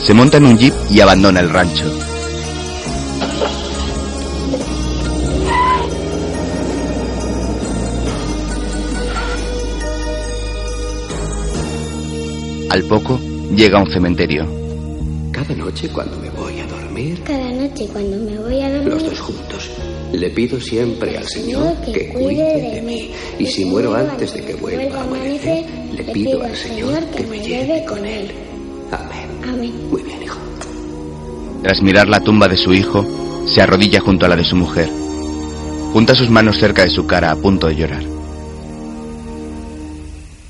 Se monta en un jeep y abandona el rancho. Al poco, llega a un cementerio. Cada noche cuando me voy dormir, Cada noche cuando me voy a los dormir, dos juntos, le pido siempre al Señor que cuide de mí. Y si muero antes de que vuelva a amanecer, le pido al Señor que me lleve con él. Amén. Amén. Muy bien, hijo. Tras mirar la tumba de su hijo, se arrodilla junto a la de su mujer. Junta sus manos cerca de su cara a punto de llorar.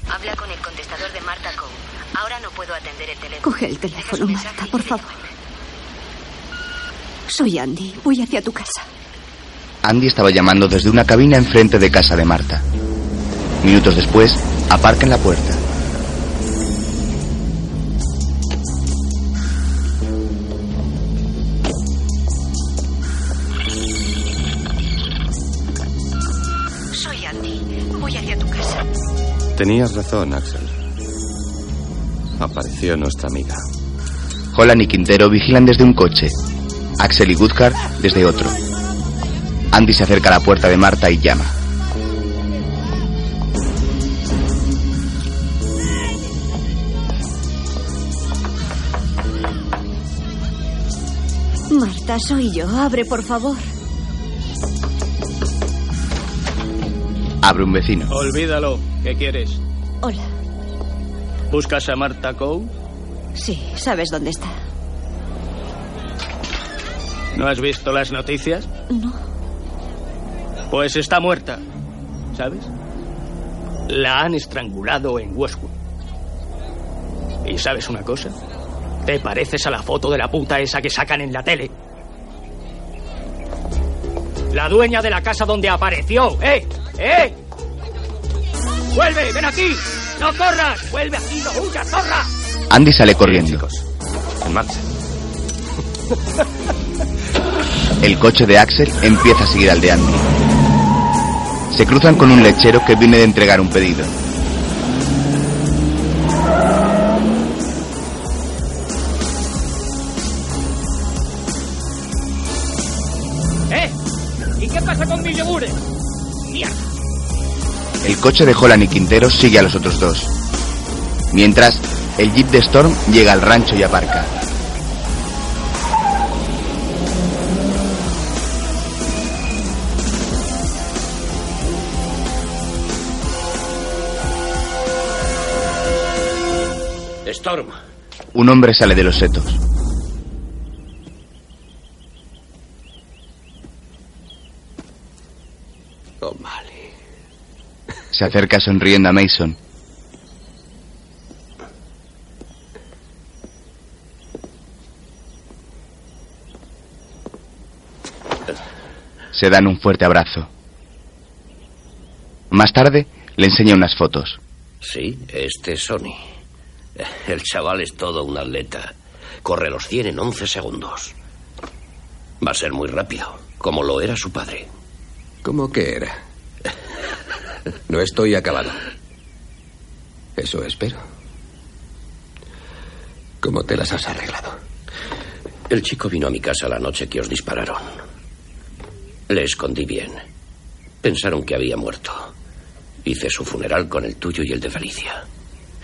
Habla con el contestador de Marta Cole. Ahora no puedo atender el teléfono. Coge el teléfono, Marta, por favor. Soy Andy. Voy hacia tu casa. Andy estaba llamando desde una cabina enfrente de casa de Marta. Minutos después, aparca en la puerta. Soy Andy. Voy hacia tu casa. Tenías razón, Axel. Apareció nuestra amiga. Holland y Quintero vigilan desde un coche. Axel y Goodhart desde otro. Andy se acerca a la puerta de Marta y llama. Marta, soy yo. Abre, por favor. Abre un vecino. Olvídalo. ¿Qué quieres? Hola. ¿Buscas a Marta Coe? Sí, ¿sabes dónde está? ¿No has visto las noticias? No. Pues está muerta. ¿Sabes? La han estrangulado en Westwood. ¿Y sabes una cosa? Te pareces a la foto de la puta esa que sacan en la tele. La dueña de la casa donde apareció. ¡Eh! ¡Eh! ¡Vuelve! ¡Ven aquí! ¡No corras! ¡Vuelve aquí! ¡No huyas, zorra! Andy sale corriendo. En marcha. El coche de Axel empieza a seguir al de Andy. Se cruzan con un lechero que viene de entregar un pedido. ¿Eh? ¿Y qué pasa con mis yogures? ¡Mierda! El coche de Holland y Quintero sigue a los otros dos. Mientras, el jeep de Storm llega al rancho y aparca. Un hombre sale de los setos. Oh. Se acerca sonriendo a Mason. Se dan un fuerte abrazo. Más tarde, le enseña unas fotos. Sí, este es Sony. El chaval es todo un atleta. Corre los 100 en 11 segundos. Va a ser muy rápido, como lo era su padre. ¿Cómo que era? No estoy acabado. Eso espero. ¿Cómo te las has arreglado? El chico vino a mi casa la noche que os dispararon. Le escondí bien. Pensaron que había muerto. Hice su funeral con el tuyo y el de Felicia.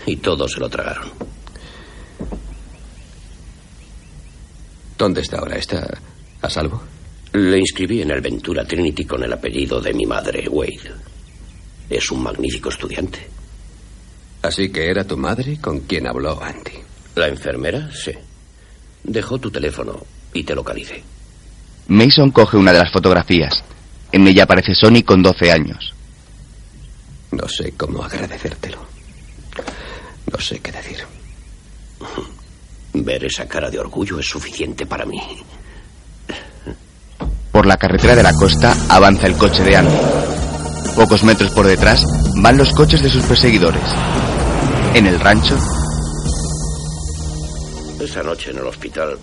Y todos se lo tragaron. ¿Dónde está ahora? ¿Está a salvo? Le inscribí en el Ventura Trinity con el apellido de mi madre, Wade. Es un magnífico estudiante. Así que era tu madre con quien habló Andy. ¿La enfermera? Sí. Dejó tu teléfono y te localicé. Mason coge una de las fotografías. En ella aparece Sonny con 12 años. No sé cómo agradecértelo. No sé qué decir. Ver esa cara de orgullo es suficiente para mí. Por la carretera de la costa avanza el coche de Andy. Pocos metros por detrás van los coches de sus perseguidores. En el rancho, Esa noche en el hospital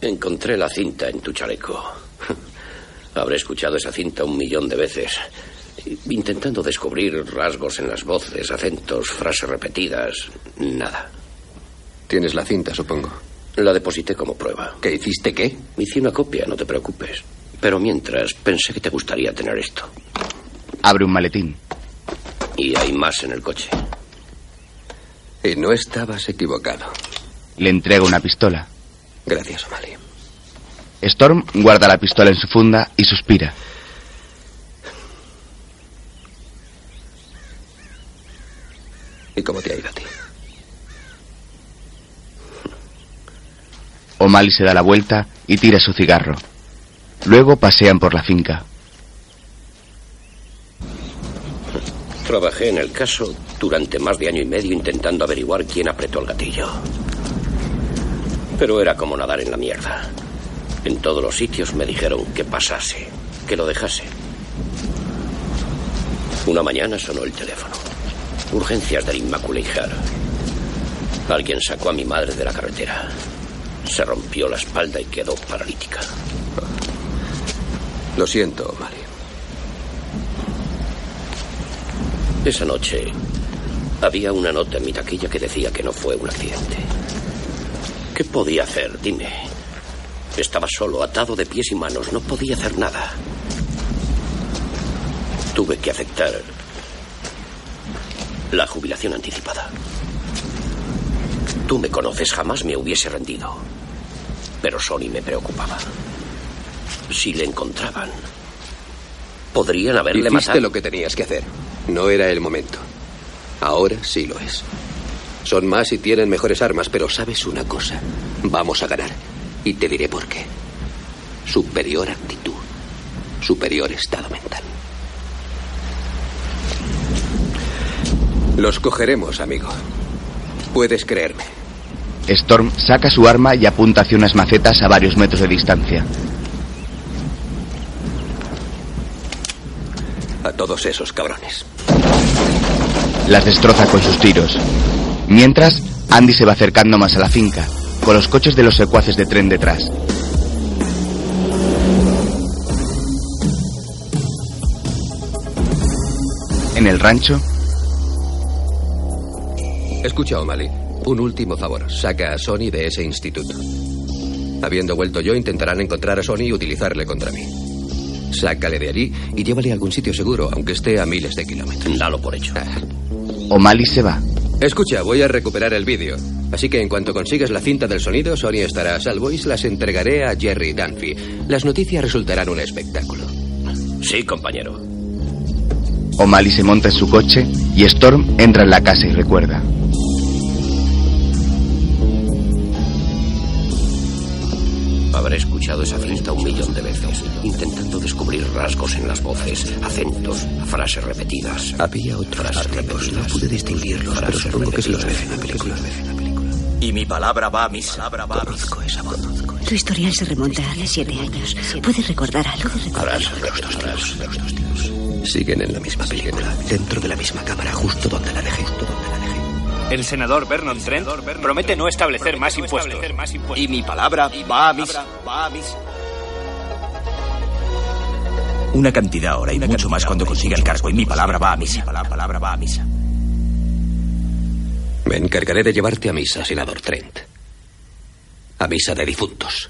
encontré la cinta en tu chaleco. Habré escuchado esa cinta un millón de veces, intentando descubrir rasgos en las voces, acentos, frases repetidas. Nada. Tienes la cinta, supongo. La deposité como prueba. ¿Qué hiciste qué? Hice una copia, no te preocupes. Pero mientras, pensé que te gustaría tener esto. abre un maletín. Y hay más en el coche. Y no estabas equivocado. Le entrega una pistola. Gracias, O'Malley. Storm guarda la pistola en su funda y suspira. ¿Y cómo te ha ido a ti? O'Malley se da la vuelta y tira su cigarro. Luego pasean por la finca. Trabajé en el caso durante más de año y medio intentando averiguar quién apretó el gatillo. Pero era como nadar en la mierda. En todos los sitios me dijeron que pasase, que lo dejase. Una mañana sonó el teléfono. Urgencias del Immaculate Heart. Alguien sacó a mi madre de la carretera. Se rompió la espalda y quedó paralítica. Lo siento, Mali. Esa noche había una nota en mi taquilla que decía que no fue un accidente. ¿Qué podía hacer? Dime. Estaba solo, atado de pies y manos. No podía hacer nada. Tuve que aceptar la jubilación anticipada. Tú me conoces, jamás me hubiese rendido. Pero Sony me preocupaba. Si le encontraban, podrían haberle Hiciste matado. lo que tenías que hacer. No era el momento. Ahora sí lo es. Son más y tienen mejores armas, pero sabes una cosa. Vamos a ganar. Y te diré por qué. Superior actitud. Superior estado mental. Los cogeremos, amigo. Puedes creerme. Storm saca su arma y apunta hacia unas macetas a varios metros de distancia. A todos esos cabrones. Las destroza con sus tiros. Mientras, Andy se va acercando más a la finca, con los coches de los secuaces de tren detrás. En el rancho, Escucha, O'Malley. Un último favor. Saca a Sony de ese instituto. Habiendo vuelto yo, intentarán encontrar a Sony y utilizarle contra mí. Sácale de allí y llévale a algún sitio seguro, aunque esté a miles de kilómetros. Dalo por hecho. O'Malley se va. Escucha, voy a recuperar el vídeo. Así que en cuanto consigas la cinta del sonido, Sony estará a salvo y se las entregaré a Jerry Dunphy. Las noticias resultarán un espectáculo. Sí, compañero. O'Malley se monta en su coche y Storm entra en la casa y recuerda. Habré escuchado esa cinta un millón de veces, intentando descubrir rasgos en las voces, acentos, frases repetidas. Había otros artículos, no pude distinguirlos, pero supongo que se los en la película. Y mi palabra va a misa. Conozco esa voz. Tu historial se remonta a hace siete años. ¿Puedes recordar algo? Los dos tíos, los dos tíos. Siguen en la misma película, dentro de la misma cámara, justo donde la dejé. El senador Vernon Trent promete no establecer más impuestos. Y mi palabra va a misa. Una cantidad ahora y mucho más cuando consiga el cargo. Y mi palabra va a misa. La palabra va a misa. Me encargaré de llevarte a misa, senador Trent. A misa de difuntos.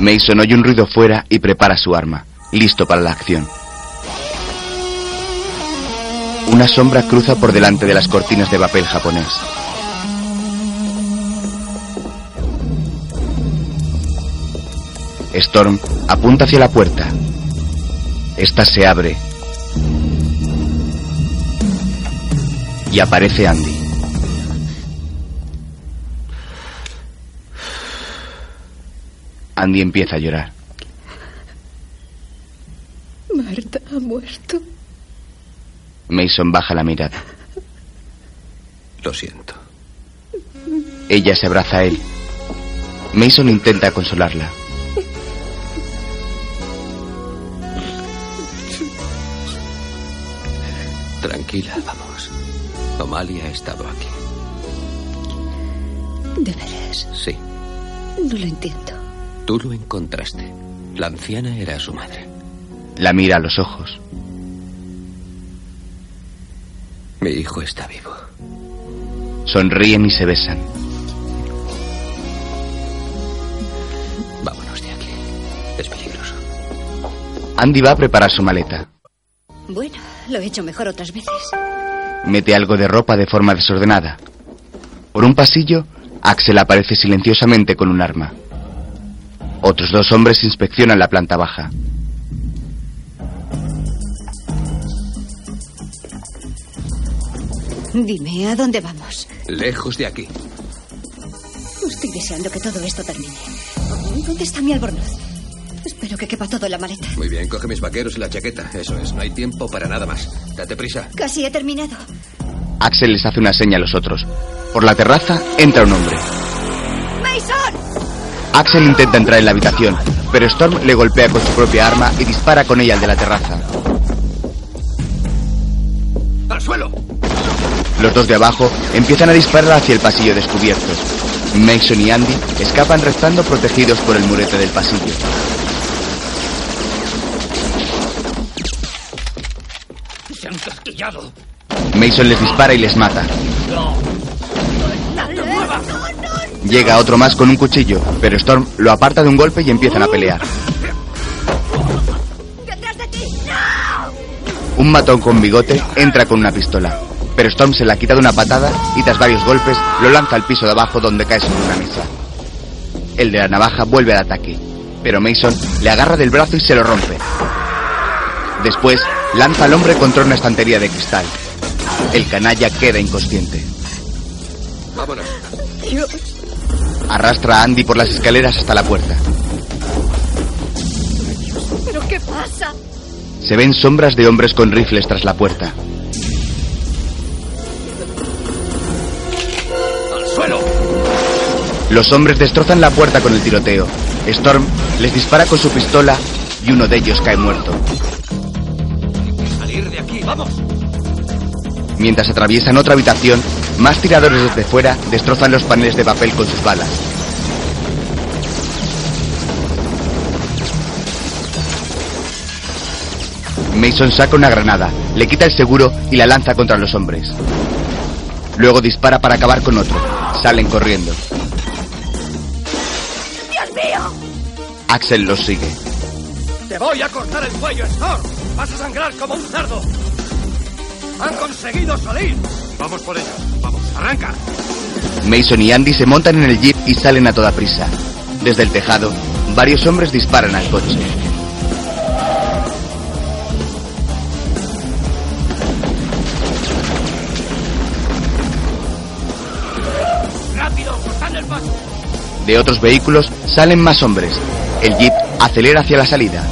Mason oye un ruido fuera y prepara su arma, listo para la acción. Una sombra cruza por delante de las cortinas de papel japonés. Storm apunta hacia la puerta. Esta se abre. Y aparece Andy. Andy empieza a llorar. Marta ha muerto. Mason baja la mirada. Lo siento. Ella se abraza a él. Mason intenta consolarla. Tranquila, vamos. O'Malley ha estado aquí. ¿De veras? Sí, No lo entiendo. Tú lo encontraste. La anciana era su madre. La mira a los ojos. Mi hijo está vivo. Sonríen y se besan. Vámonos de aquí. Es peligroso. Andy va a preparar su maleta. Bueno, lo he hecho mejor otras veces. Mete algo de ropa de forma desordenada. Por un pasillo, Axel aparece silenciosamente con un arma. Otros dos hombres inspeccionan la planta baja. Dime, ¿a dónde vamos? Lejos de aquí. Estoy deseando que todo esto termine. ¿Dónde está mi albornoz? Espero que quepa todo en la maleta. Muy bien, coge mis vaqueros y la chaqueta. Eso es, no hay tiempo para nada más. Date prisa. Casi he terminado. Axel les hace una seña a los otros. Por la terraza entra un hombre. Axel intenta entrar en la habitación, pero Storm le golpea con su propia arma y dispara con ella al de la terraza. ¡Al suelo! Los dos de abajo empiezan a disparar hacia el pasillo descubiertos. Mason y Andy escapan rezando protegidos por el murete del pasillo. ¡Se han! Mason les dispara y les mata. Llega otro más con un cuchillo, pero Storm lo aparta de un golpe y empiezan a pelear. Un matón con bigote entra con una pistola, pero Storm se la quita de una patada y tras varios golpes lo lanza al piso de abajo donde cae sobre una mesa. El de la navaja vuelve al ataque, pero Mason le agarra del brazo y se lo rompe. Después lanza al hombre contra una estantería de cristal. El canalla queda inconsciente. Vámonos. Dios. Arrastra a Andy por las escaleras hasta la puerta. ¿Pero qué pasa? Se ven sombras de hombres con rifles tras la puerta. ¡Al suelo! Los hombres destrozan la puerta con el tiroteo. Storm les dispara con su pistola y uno de ellos cae muerto. ¡Salir de aquí! ¡Vamos! Mientras atraviesan otra habitación, más tiradores desde fuera destrozan los paneles de papel con sus balas. Mason saca una granada, le quita el seguro y la lanza contra los hombres. Luego dispara para acabar con otro. Salen corriendo. ¡Dios mío! Axel los sigue. ¡Te voy a cortar el cuello, Storm! ¡Vas a sangrar como un cerdo! ¡Han conseguido salir! Vamos por ellos. Vamos, arranca. Mason y Andy se montan en el jeep y salen a toda prisa. Desde el tejado, varios hombres disparan al coche. ¡Rápido! ¡Cortad el paso! De otros vehículos salen más hombres. El jeep acelera hacia la salida.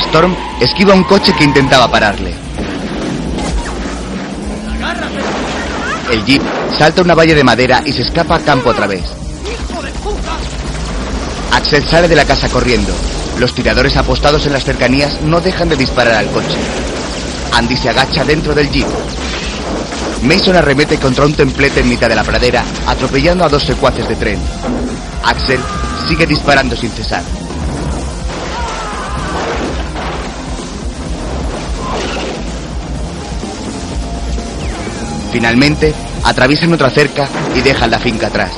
Storm esquiva un coche que intentaba pararle. El jeep salta una valla de madera y se escapa a campo otra vez. Axel sale de la casa corriendo. Los tiradores apostados en las cercanías no dejan de disparar al coche. Andy se agacha dentro del jeep. Mason arremete contra un templete en mitad de la pradera, atropellando a dos secuaces de tren. Axel sigue disparando sin cesar. Finalmente, atraviesan otra cerca y dejan la finca atrás.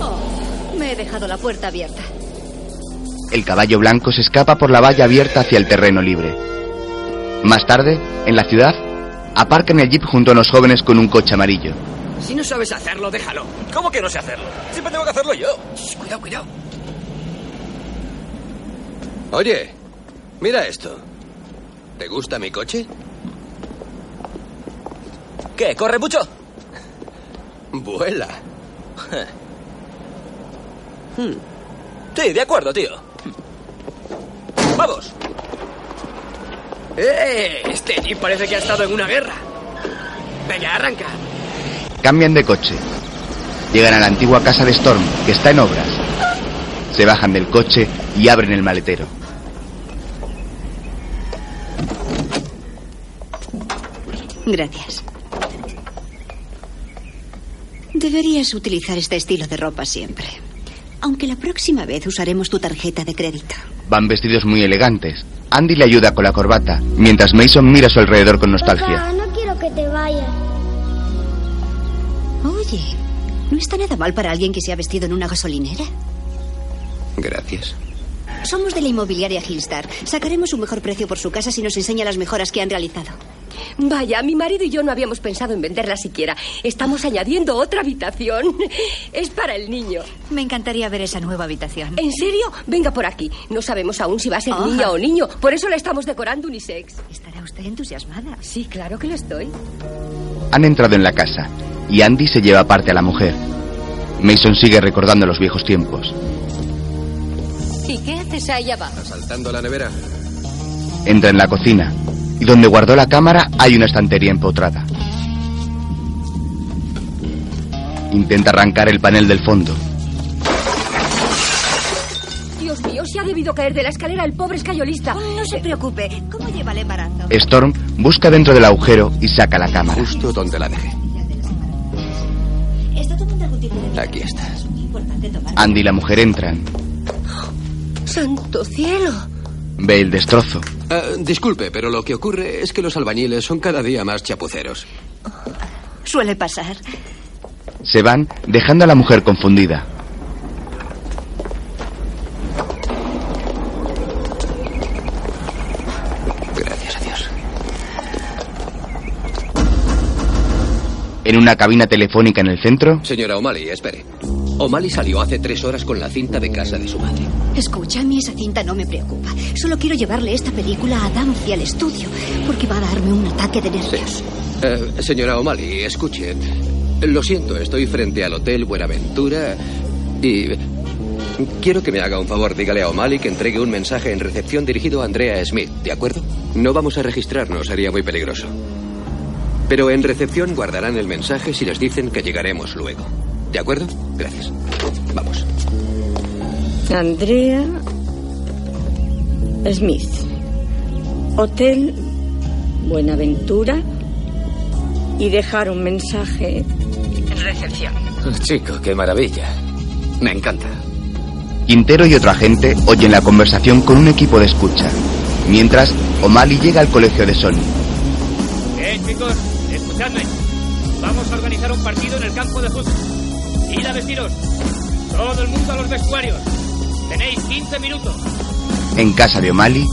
Oh, me he dejado la puerta abierta. El caballo blanco se escapa por la valla abierta hacia el terreno libre. Más tarde, en la ciudad, aparcan el jeep junto a unos jóvenes con un coche amarillo. Si no sabes hacerlo, déjalo. ¿Cómo que no sé hacerlo? Siempre tengo que hacerlo yo. Shh, cuidado, cuidado. Oye, mira esto. ¿Te gusta mi coche? ¿Qué? ¿Corre mucho? Vuela. Hmm. Sí, de acuerdo, tío. ¡Vamos! ¡Eh! Este jeep parece que ha estado en una guerra. Venga, arranca. Cambian de coche. Llegan a la antigua casa de Storm, que está en obras. Se bajan del coche y abren el maletero. Gracias. Deberías utilizar este estilo de ropa siempre. Aunque la próxima vez usaremos tu tarjeta de crédito. Van vestidos muy elegantes. Andy le ayuda con la corbata, mientras Mason mira a su alrededor con nostalgia. Papá, no quiero que te vayas. Oye, no está nada mal para alguien que se ha vestido en una gasolinera. Gracias. Somos de la inmobiliaria Hillstar. Sacaremos un mejor precio por su casa si nos enseña las mejoras que han realizado. Vaya, mi marido y yo no habíamos pensado en venderla siquiera. Estamos añadiendo otra habitación. Es para el niño. Me encantaría ver esa nueva habitación. ¿En serio? Venga por aquí. No sabemos aún si va a ser Oh. niña o niño. Por eso la estamos decorando unisex. ¿Estará usted entusiasmada? Sí, claro que lo estoy. Han entrado en la casa y Andy se lleva aparte a la mujer. Mason sigue recordando los viejos tiempos. ¿Y qué haces ahí abajo? Asaltando la nevera. Entra en la cocina y donde guardó la cámara hay una estantería empotrada. Intenta arrancar el panel del fondo. Dios mío, se ha debido caer de la escalera el pobre escayolista. No se preocupe. ¿Cómo lleva el embarazo? Storm busca dentro del agujero y saca la cámara. Justo donde la dejé. ¿Está tomando algún tipo de Aquí está. Andy y la mujer entran. ¡Santo cielo! Ve el destrozo. Ah, disculpe, pero lo que ocurre es que los albañiles son cada día más chapuceros. Suele pasar. Se van dejando a la mujer confundida. Gracias a Dios. En una cabina telefónica en el centro, Señora O'Malley, espere. O'Malley salió hace tres horas con la cinta de casa de su madre. Escucha, a mí esa cinta no me preocupa. Solo quiero llevarle esta película a Dancy al estudio, porque va a darme un ataque de nervios. Eh, señora O'Malley, escuche. Lo siento, estoy frente al Hotel Buenaventura y... Quiero que me haga un favor, dígale a O'Malley que entregue un mensaje en recepción dirigido a Andrea Smith, ¿de acuerdo? No vamos a registrarnos, sería muy peligroso. Pero en recepción guardarán el mensaje si les dicen que llegaremos luego. ¿De acuerdo? Gracias. Vamos. Andrea Smith. Hotel Buenaventura. Y dejar un mensaje en recepción. Chico, qué maravilla. Me encanta. Quintero y otro agente oyen la conversación con un equipo de escucha. Mientras, O'Malley llega al colegio de Sony. Eh, chicos, escuchadme. Vamos a organizar un partido en el campo de fútbol. Id a vestiros. Todo el mundo a los vestuarios. Tenéis 15 minutos. En casa de O'Malley,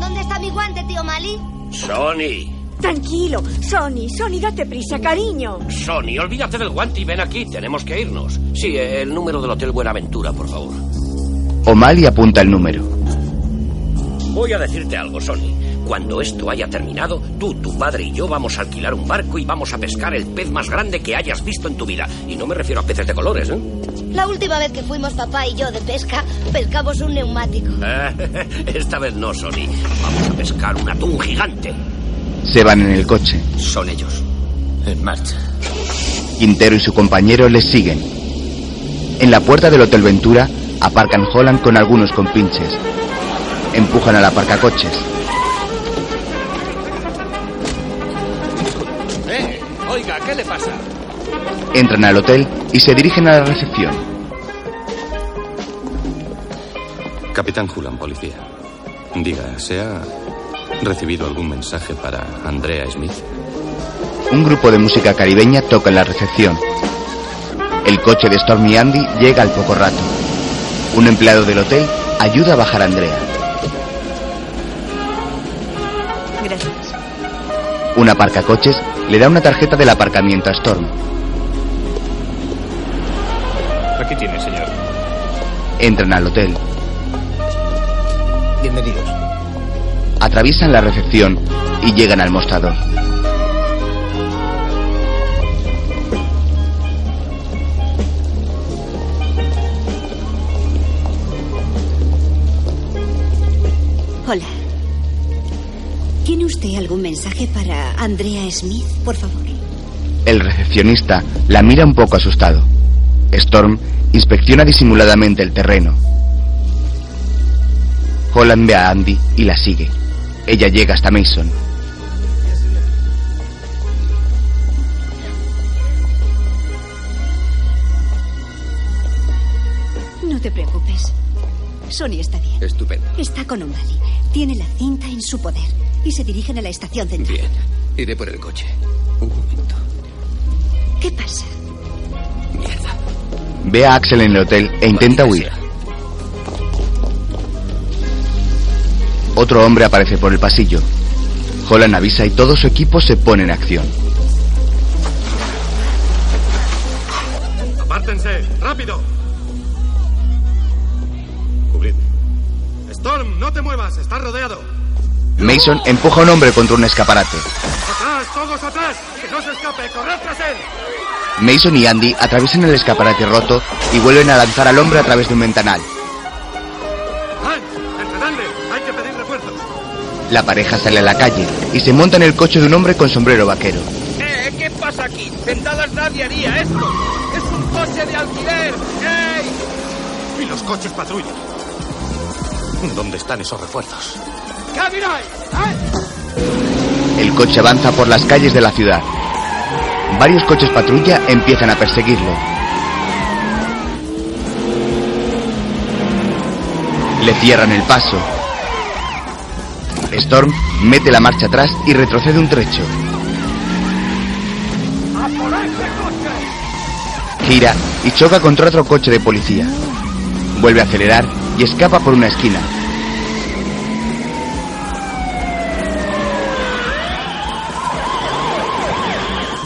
¿Dónde está mi guante, tío Mali? Sony, Tranquilo, Sony, Sony, date prisa, cariño. Sony, olvídate del guante y ven aquí, tenemos que irnos. Sí, el número del Hotel Buenaventura, por favor. O'Malley apunta el número. Voy a decirte algo, Sony. Cuando esto haya terminado, tú, tu padre y yo vamos a alquilar un barco y vamos a pescar el pez más grande que hayas visto en tu vida. Y no me refiero a peces de colores, ¿eh? La última vez que fuimos papá y yo de pesca, pescamos un neumático. Esta vez no, Sony. Vamos a pescar un atún gigante. Se van en el coche. Son ellos. En marcha. Quintero y su compañero les siguen. En la puerta del Hotel Ventura aparcan Holland con algunos compinches. Empujan al aparcacoches. Entran al hotel y se dirigen a la recepción. Capitán Hulan, policía. Diga, ¿se ha recibido algún mensaje para Andrea Smith? Un grupo de música caribeña toca en la recepción. El coche de Stormy y Andy llega al poco rato. Un empleado del hotel ayuda a bajar a Andrea. Gracias. Un aparcacoches le da una tarjeta del aparcamiento a Storm. Aquí tiene, señor. Entran al hotel. Bienvenidos. Atraviesan la recepción y llegan al mostrador. Hola. ¿Tiene usted algún mensaje para Andrea Smith, por favor? El recepcionista la mira un poco asustado. Storm inspecciona disimuladamente el terreno. Holland ve a Andy y la sigue. Ella llega hasta Mason. No te preocupes. Sony está bien. Estupendo. Está con O'Malley. Tiene la cinta en su poder. Y se dirigen a la estación central. Bien. Iré por el coche. Un momento. ¿Qué pasa? Ve a Axel en el hotel e intenta huir. Otro hombre aparece por el pasillo. Holland avisa y todo su equipo se pone en acción. ¡Apártense! ¡Rápido! Cubridme. Storm, no te muevas, estás rodeado. Mason empuja a un hombre contra un escaparate. ¡Atrás, todos atrás! ¡Que no se escape! ¡Corred tras él! Mason y Andy atraviesan el escaparate roto y vuelven a lanzar al hombre a través de un ventanal. ¡Hans! ¡Entrenadle! ¡Hay que pedir refuerzos! La pareja sale a la calle y se monta en el coche de un hombre con sombrero vaquero. Eh, ¿qué pasa aquí? Sentadas nadie haría esto. Es un coche de alquiler. ¡Ey! Y los coches patrulla. ¿Dónde están esos refuerzos? ¿Qué miráis? ¿Eh? El coche avanza por las calles de la ciudad. Varios coches patrulla empiezan a perseguirlo. Le cierran el paso. Storm mete la marcha atrás y retrocede un trecho. Gira y choca contra otro coche de policía. Vuelve a acelerar y escapa por una esquina.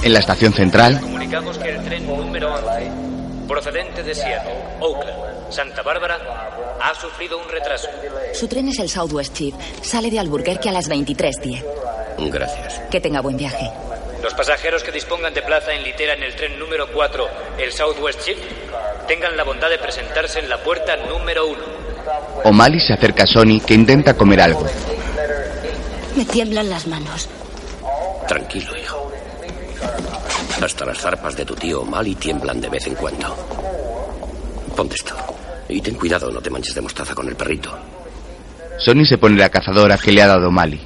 En la estación central, Comunicamos que el tren número 11, procedente de Seattle, Oakland, Santa Bárbara, ha sufrido un retraso. Su tren es el Southwest Chief. Sale de Albuquerque a las 23.10. Gracias. Que tenga buen viaje. Los pasajeros que dispongan de plaza en litera en el tren número 4, el Southwest Chief, tengan la bondad de presentarse en la puerta número 1. O'Malley se acerca a Sonny que intenta comer algo. Me tiemblan las manos. Tranquilo, hijo. Hasta las zarpas de tu tío Mali tiemblan de vez en cuando. Ponte esto. Y ten cuidado, no te manches de mostaza con el perrito. Sonny se pone la cazadora que le ha dado O'Malley.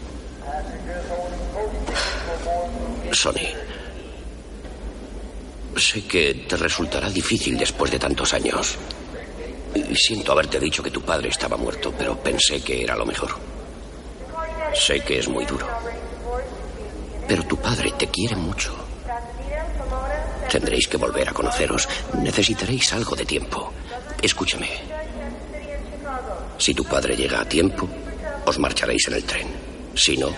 Sonny. Sé que te resultará difícil después de tantos años. Y siento haberte dicho que tu padre estaba muerto, pero pensé que era lo mejor. Sé que es muy duro. Pero tu padre te quiere mucho. Tendréis que volver a conoceros. Necesitaréis algo de tiempo. Escúchame. Si tu padre llega a tiempo, os marcharéis en el tren. Si no,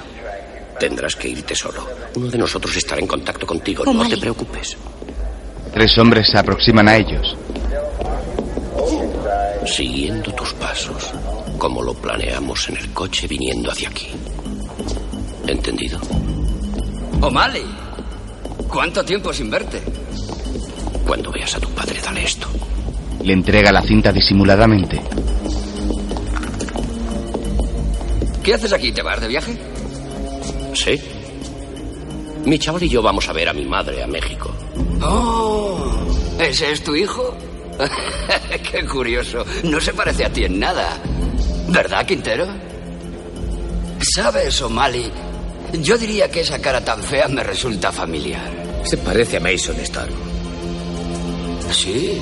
tendrás que irte solo. Uno de nosotros estará en contacto contigo. No O'Malley. te preocupes. Tres hombres se aproximan a ellos. Siguiendo tus pasos, como lo planeamos en el coche viniendo hacia aquí. ¿Entendido? O'Malley, ¿cuánto tiempo sin verte? Cuando veas a tu padre, dale esto. Le entrega la cinta disimuladamente. ¿Qué haces aquí? ¿Te vas de viaje? Sí. Mi chaval y yo vamos a ver a mi madre a México. Oh, ¿ese es tu hijo? Qué curioso. No se parece a ti en nada. ¿Verdad, Quintero? ¿Sabes, O'Malley? Yo diría que esa cara tan fea me resulta familiar. Se parece a Mason Storm. ¿Sí?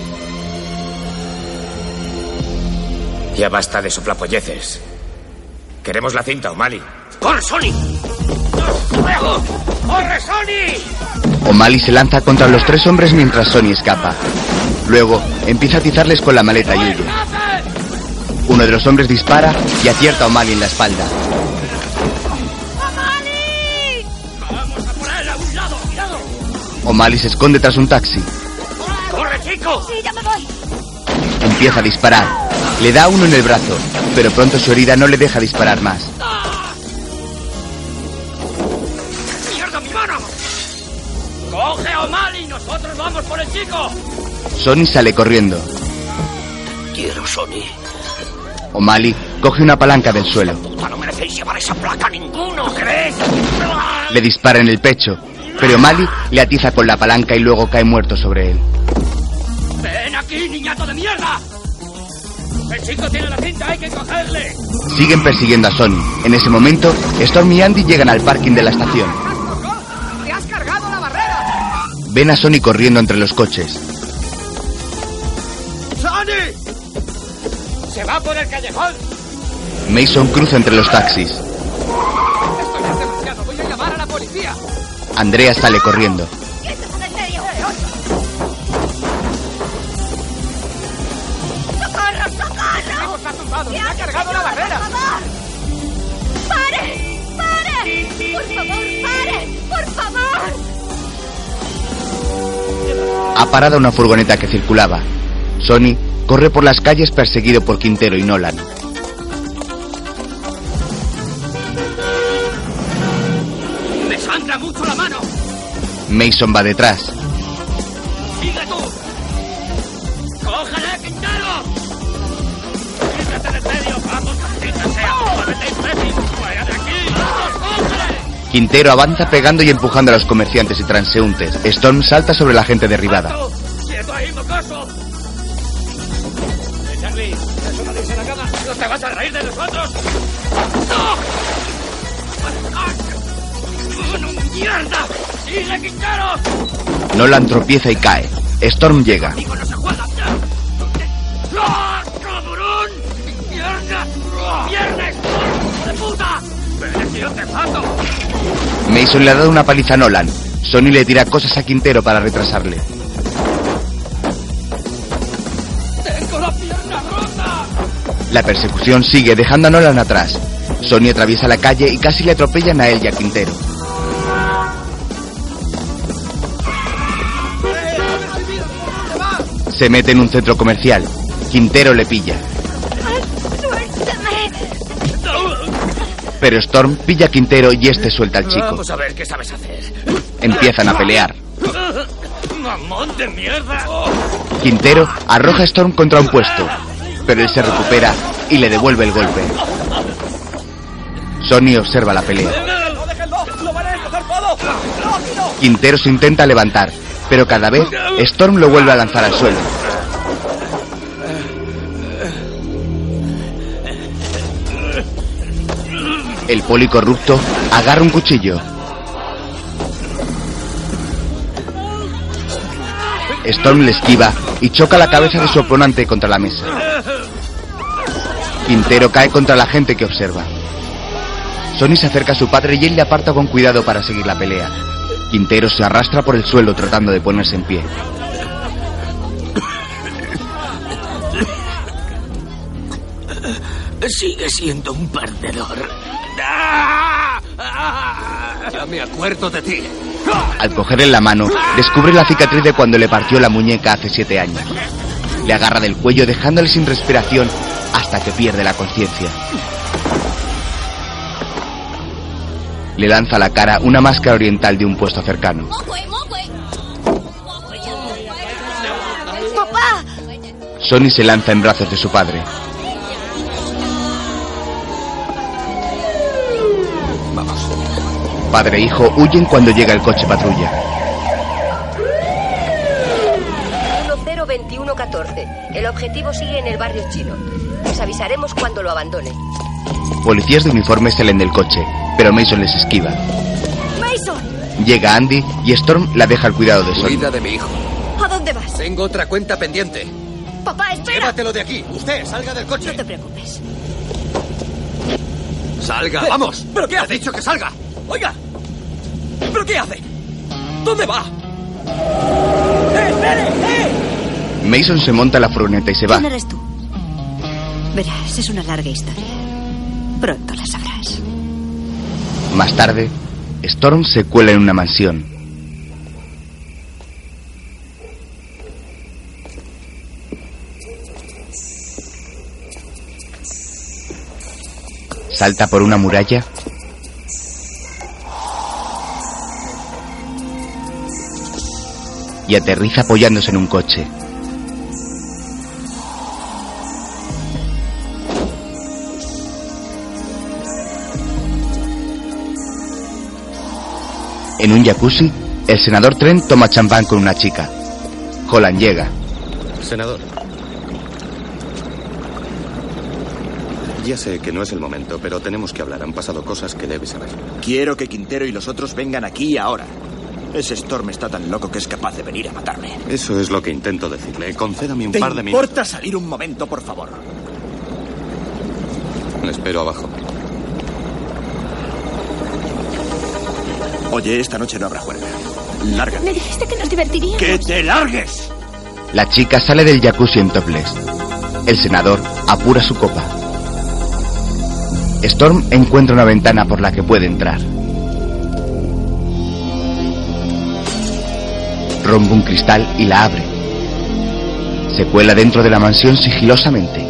Ya basta de soplapolleces. Queremos la cinta, O'Malley. ¡Corre, Sony! ¡Corre, Sony! O'Malley se lanza contra los tres hombres mientras Sonny escapa. Luego empieza a atizarles con la maleta y huye. Uno de los hombres dispara y acierta a O'Malley en la espalda. ¡Vamos a por él a un lado! ¡Cuidado! O'Malley se esconde tras un taxi. Sí, ya me voy. Empieza a disparar. Le da uno en el brazo, pero pronto su herida no le deja disparar más. ¡Mierda, mi mano! ¡Coge a O'Malley! ¡Nosotros vamos por el chico! Sonny sale corriendo. Quiero, Sonny. O'Malley coge una palanca del suelo. ¡No merecéis llevar esa placa ninguno, ¿crees? Le dispara en el pecho, pero O'Malley le atiza con la palanca y luego cae muerto sobre él. ¡Ven aquí, niñato de mierda! ¡El chico tiene la cinta! ¡Hay que cogerle! Siguen persiguiendo a Sonny. En ese momento, Storm y Andy llegan al parking de la estación. ¡Te has cargado la barrera! Ven a Sonny corriendo entre los coches. ¡Sony! ¡Se va por el callejón! Mason cruza entre los taxis. Esto ya es demasiado. Voy a llamar a la policía. Andrea sale corriendo. ¿Qué ¡Ha cargado señora, la barrera! ¡Por favor! ¡Pare! ¡Pare! ¡Por favor, pare! ¡Por favor! Ha parado una furgoneta que circulaba. Sony corre por las calles perseguido por Quintero y Nolan. ¡Me sangra mucho la mano! Mason va detrás. Quintero avanza pegando y empujando a los comerciantes y transeúntes. Storm salta sobre la gente derribada. ¡Quieto ahí, mocoso! ¡Eh, Charlie! ¡Eso no dice en la cama! ¡No te vas a reír de nosotros! ¡No! ¡No, mierda! ¡Sigue, Quintero! Nolan tropieza y cae. Storm llega. ¡Conmigo no se juega! ¡Ah, cabrón! ¡Mierda! ¡Viernes! ¡Hijo de puta! ¡Ven aquí o te mato! Mason le ha dado una paliza a Nolan. Sony le tira cosas a Quintero para retrasarle. ¡Tengo la pierna rota! La persecución sigue dejando a Nolan atrás. Sony atraviesa la calle y casi le atropellan a él y a Quintero. Se mete en un centro comercial. Quintero le pilla. Pero Storm pilla a Quintero y este suelta al chico. Vamos a ver qué sabes hacer. Empiezan a pelear. ¡Mamón de mierda! Quintero arroja a Storm contra un puesto, pero él se recupera y le devuelve el golpe. Sony observa la pelea. Quintero se intenta levantar, pero cada vez Storm lo vuelve a lanzar al suelo. El poli corrupto agarra un cuchillo. Storm le esquiva y choca la cabeza de su oponente contra la mesa. Quintero cae contra la gente que observa. Sony se acerca a su padre y él le aparta con cuidado para seguir la pelea. Quintero se arrastra por el suelo tratando de ponerse en pie. Sigue siendo un perdedor. Ya me acuerdo de ti. Al cogerle la mano, descubre la cicatriz de cuando le partió la muñeca hace siete años. Le agarra del cuello dejándole sin respiración hasta que pierde la conciencia. Le lanza a la cara una máscara oriental de un puesto cercano. ¡Papá! Sony se lanza en brazos de su padre. Padre e hijo huyen cuando llega el coche patrulla. 102114. El objetivo sigue en el barrio chino. Les avisaremos cuando lo abandone. Policías de uniforme salen del coche, pero Mason les esquiva. ¡Mason! Llega Andy y Storm la deja al cuidado de Sony. Cuida de mi hijo. ¿A dónde vas? Tengo otra cuenta pendiente. Papá, espera. Llévatelo de aquí. Usted, salga del coche. No te preocupes. Salga, Eh, vamos. ¿Pero qué hace? dicho que salga. ¡Oiga! ¿Pero qué hace? ¿Dónde va? ¡Eh, espere! ¡Eh! Mason se monta la furgoneta y se va. ¿Quién eres tú? Verás, es una larga historia. Pronto la sabrás. Más tarde, Storm se cuela en una mansión. Salta por una muralla. Y aterriza apoyándose en un coche. En un jacuzzi, el senador Trent toma champán con una chica. Holland llega. Senador. Ya sé que no es el momento, pero tenemos que hablar. Han pasado cosas que debes saber. Quiero que Quintero y los otros vengan aquí ahora. Ese Storm está tan loco que es capaz de venir a matarme. Eso es lo que intento decirle. Concédame un ¿Te par de minutos. importa salir un momento, por favor? Le espero abajo. Oye, esta noche no habrá juerga. Lárgate. Me dijiste que nos divertiríamos. ¡Que te largues! La chica sale del jacuzzi en topless. El senador apura su copa. Storm encuentra una ventana por la que puede entrar. rompe un cristal y la abre. Se cuela dentro de la mansión sigilosamente.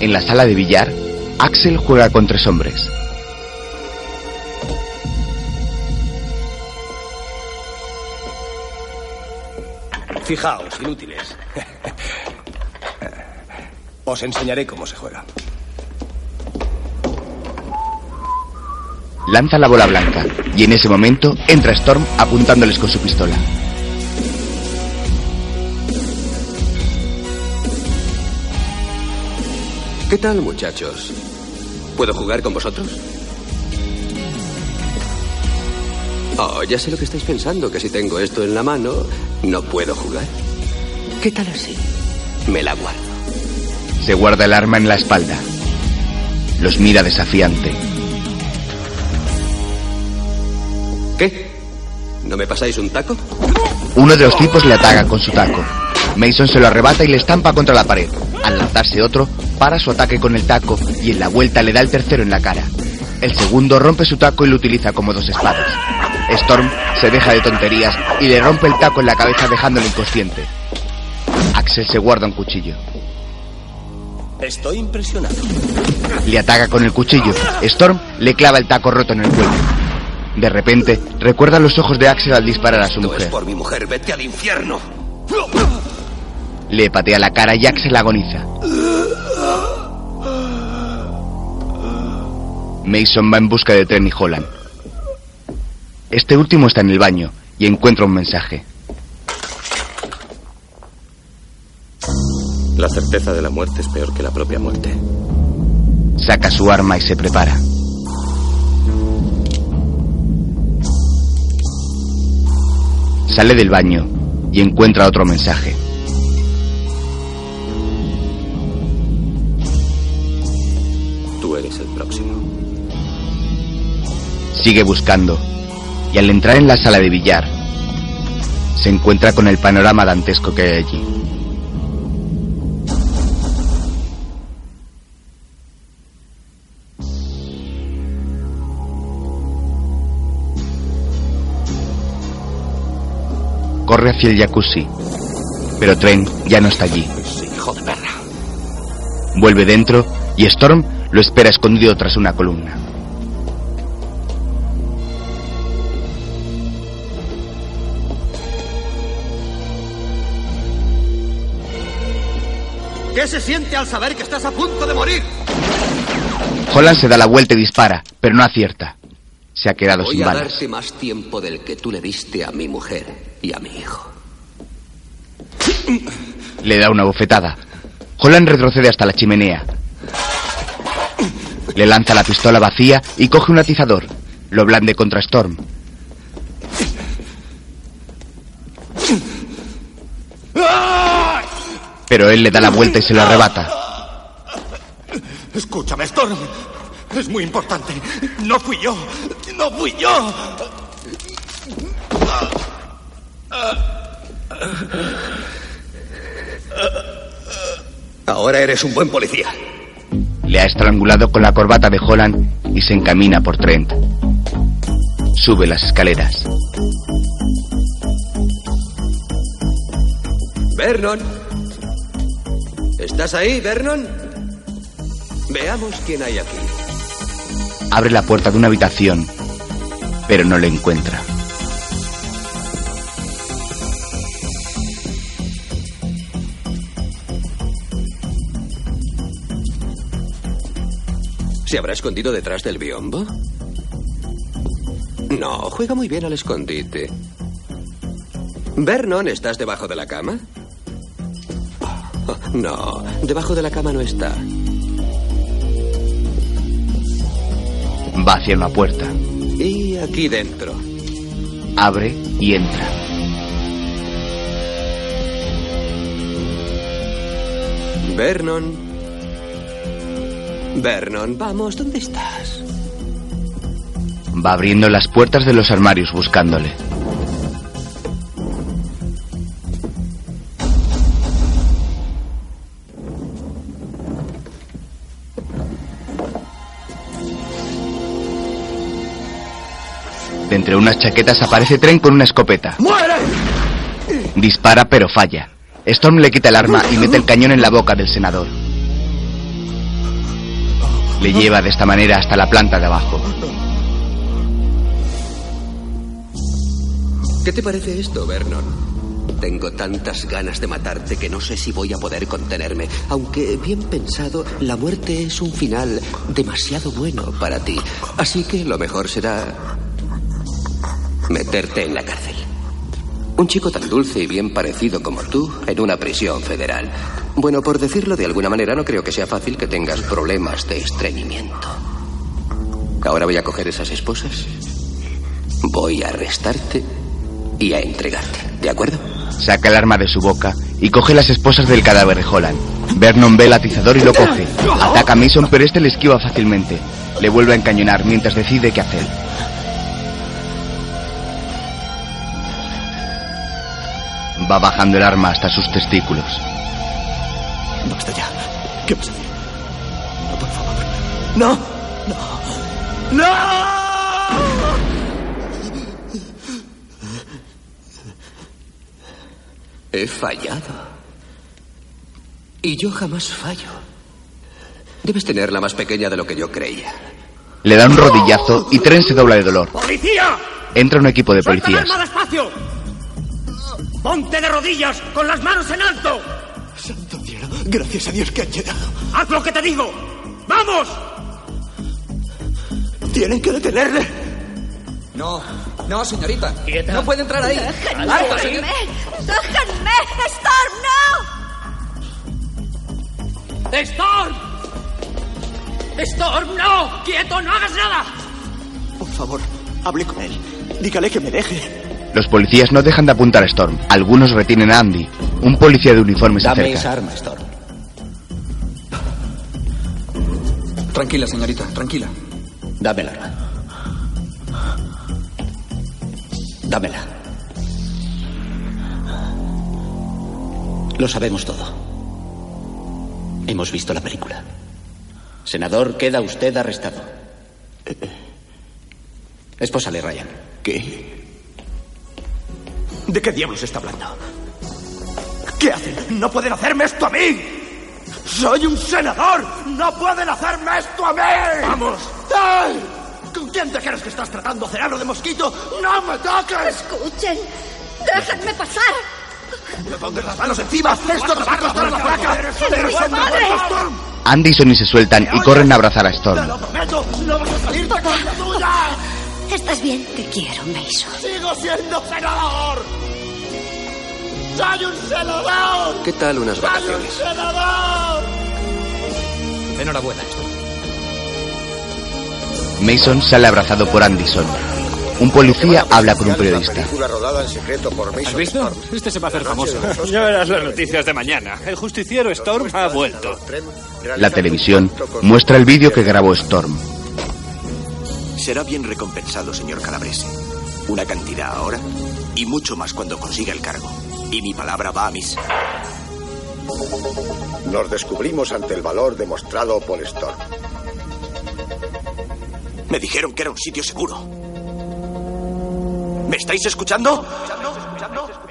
En la sala de billar, Axel juega con tres hombres. Fijaos, inútiles. Os enseñaré cómo se juega. Lanza la bola blanca y en ese momento entra Storm apuntándoles con su pistola. ¿Qué tal, muchachos? ¿Puedo jugar con vosotros? Oh, ya sé lo que estáis pensando, que si tengo esto en la mano, no puedo jugar. ¿Qué tal así? Me la guardo. Se guarda el arma en la espalda. Los mira desafiante. ¿Qué? ¿No me pasáis un taco? Uno de los tipos le ataca con su taco. Mason se lo arrebata y le estampa contra la pared. Al lanzarse otro, para su ataque con el taco y en la vuelta le da el tercero en la cara. El segundo rompe su taco y lo utiliza como dos espadas. Storm se deja de tonterías y le rompe el taco en la cabeza dejándolo inconsciente. Axel se guarda un cuchillo. Estoy impresionado. Le ataca con el cuchillo. Storm le clava el taco roto en el cuello. De repente, recuerda los ojos de Axel al disparar a su No es mujer. por mi mujer, vete al infierno. Le patea la cara y Axel agoniza. Mason va en busca de Trent y Holland. Este último está en el baño y encuentra un mensaje. La certeza de la muerte es peor que la propia muerte. Saca su arma y se prepara. Sale del baño y encuentra otro mensaje. Tú eres el próximo. Sigue buscando y al entrar en la sala de billar se encuentra con el panorama dantesco que hay allí. Corre hacia el jacuzzi, pero Trent ya no está allí. Hijo de perra. Vuelve dentro y Storm lo espera escondido tras una columna. ¿Qué se siente al saber que estás a punto de morir? Holland se da la vuelta y dispara, pero no acierta. Se ha quedado Voy sin a balas. darte más tiempo del que tú le diste a mi mujer y a mi hijo. Le da una bofetada. Holland retrocede hasta la chimenea. Le lanza la pistola vacía y coge un atizador. Lo blande contra Storm. Pero él le da la vuelta y se lo arrebata. Escúchame, Storm. Es muy importante. No fui yo. No fui yo. Ahora eres un buen policía. Le ha estrangulado con la corbata de Holland y se encamina por Trent. Sube las escaleras. Vernon. ¿Estás ahí, Vernon? Veamos quién hay aquí. Abre la puerta de una habitación, pero no le encuentra. ¿Se habrá escondido detrás del biombo? No, juega muy bien al escondite. Vernon, ¿estás debajo de la cama? No, debajo de la cama no está. Va hacia una puerta. Y aquí dentro. Abre y entra. Vernon. Vernon, vamos, ¿dónde estás? Va abriendo las puertas de los armarios buscándole. Entre unas chaquetas aparece Tren con una escopeta. ¡Muere! Dispara pero falla. Storm le quita el arma y mete el cañón en la boca del senador. Le lleva de esta manera hasta la planta de abajo. ¿Qué te parece esto, Vernon? Tengo tantas ganas de matarte que no sé si voy a poder contenerme. Aunque, bien pensado, la muerte es un final demasiado bueno para ti. Así que lo mejor será meterte en la cárcel. Un chico tan dulce y bien parecido como tú en una prisión federal. Bueno, por decirlo de alguna manera, no creo que sea fácil que tengas problemas de estreñimiento. Ahora voy a coger esas esposas. Voy a arrestarte y a entregarte. ¿De acuerdo? Saca el arma de su boca y coge las esposas del cadáver de Holland. Vernon ve el atizador y lo coge. Ataca a Mason, pero este le esquiva fácilmente. Le vuelve a encañonar mientras decide qué hacer. Va bajando el arma hasta sus testículos. Basta ya. ¿Qué vas a hacer? No, por favor. No. No. ¡No! He fallado. Y yo jamás fallo. Debes tener la más pequeña de lo que yo creía. Le da un rodillazo y Tren se dobla de dolor. ¡Policía! Entra un equipo de ¡Suelta el policías. ¡Ponte de rodillas, con las manos en alto! Santo cielo. Gracias a Dios que han llegado. ¡Haz lo que te digo! ¡Vamos! Tienen que detenerle. No, no, señorita. No puede entrar ahí. ¡Déjenme! Alto. ¡Déjenme! ¡Storm, no! ¡Storm! ¡Storm, no! ¡Quieto, no hagas nada! Por favor, hable con él. Dígale que me deje. Los policías no dejan de apuntar a Storm. Algunos retienen a Andy. Un policía de uniforme se Dame acerca. esa arma, Storm. Tranquila, señorita, tranquila. Dame el arma. Dámela. Lo sabemos todo. Hemos visto la película. Senador, queda usted arrestado. Espósale, Ryan. ¿Qué? ¿De qué diablos está hablando? ¿Qué hacen? ¡No pueden hacerme esto a mí! ¡Soy un senador! ¡No pueden hacerme esto a mí! ¡Vamos! ¡Ay! ¿Con quién te crees que estás tratando, cerano de mosquito? ¡No me toques! Escuchen, déjenme pasar. ¡Me pongas las manos encima! ¡Esto te va a costar la placa! ¡Eres mi padre! Andy y Sonny se sueltan y corren a abrazar a Storm. ¡Prometo! ¡No vas a salirte con la tuya! ¿Estás bien? Te quiero, Mason. ¡Sigo siendo senador! ¡Soy un senador! ¿Qué tal unas ¡Soy un vacaciones? senador! Enhorabuena, Storm. Mason sale abrazado por Anderson. Un policía habla con un periodista. ¿Has visto? Este se va a hacer famoso. Ya verás las noticias de mañana. El justiciero Storm ha vuelto. La televisión muestra el vídeo que grabó Storm. Será bien recompensado, señor Calabrese. Una cantidad ahora y mucho más cuando consiga el cargo. Y mi palabra va a misa. Nos descubrimos ante el valor demostrado por Storm. Me dijeron que era un sitio seguro. ¿Me estáis escuchando? ¿Escuchando? ¿Escuchando? ¿Escuchando? ¿Escuchando?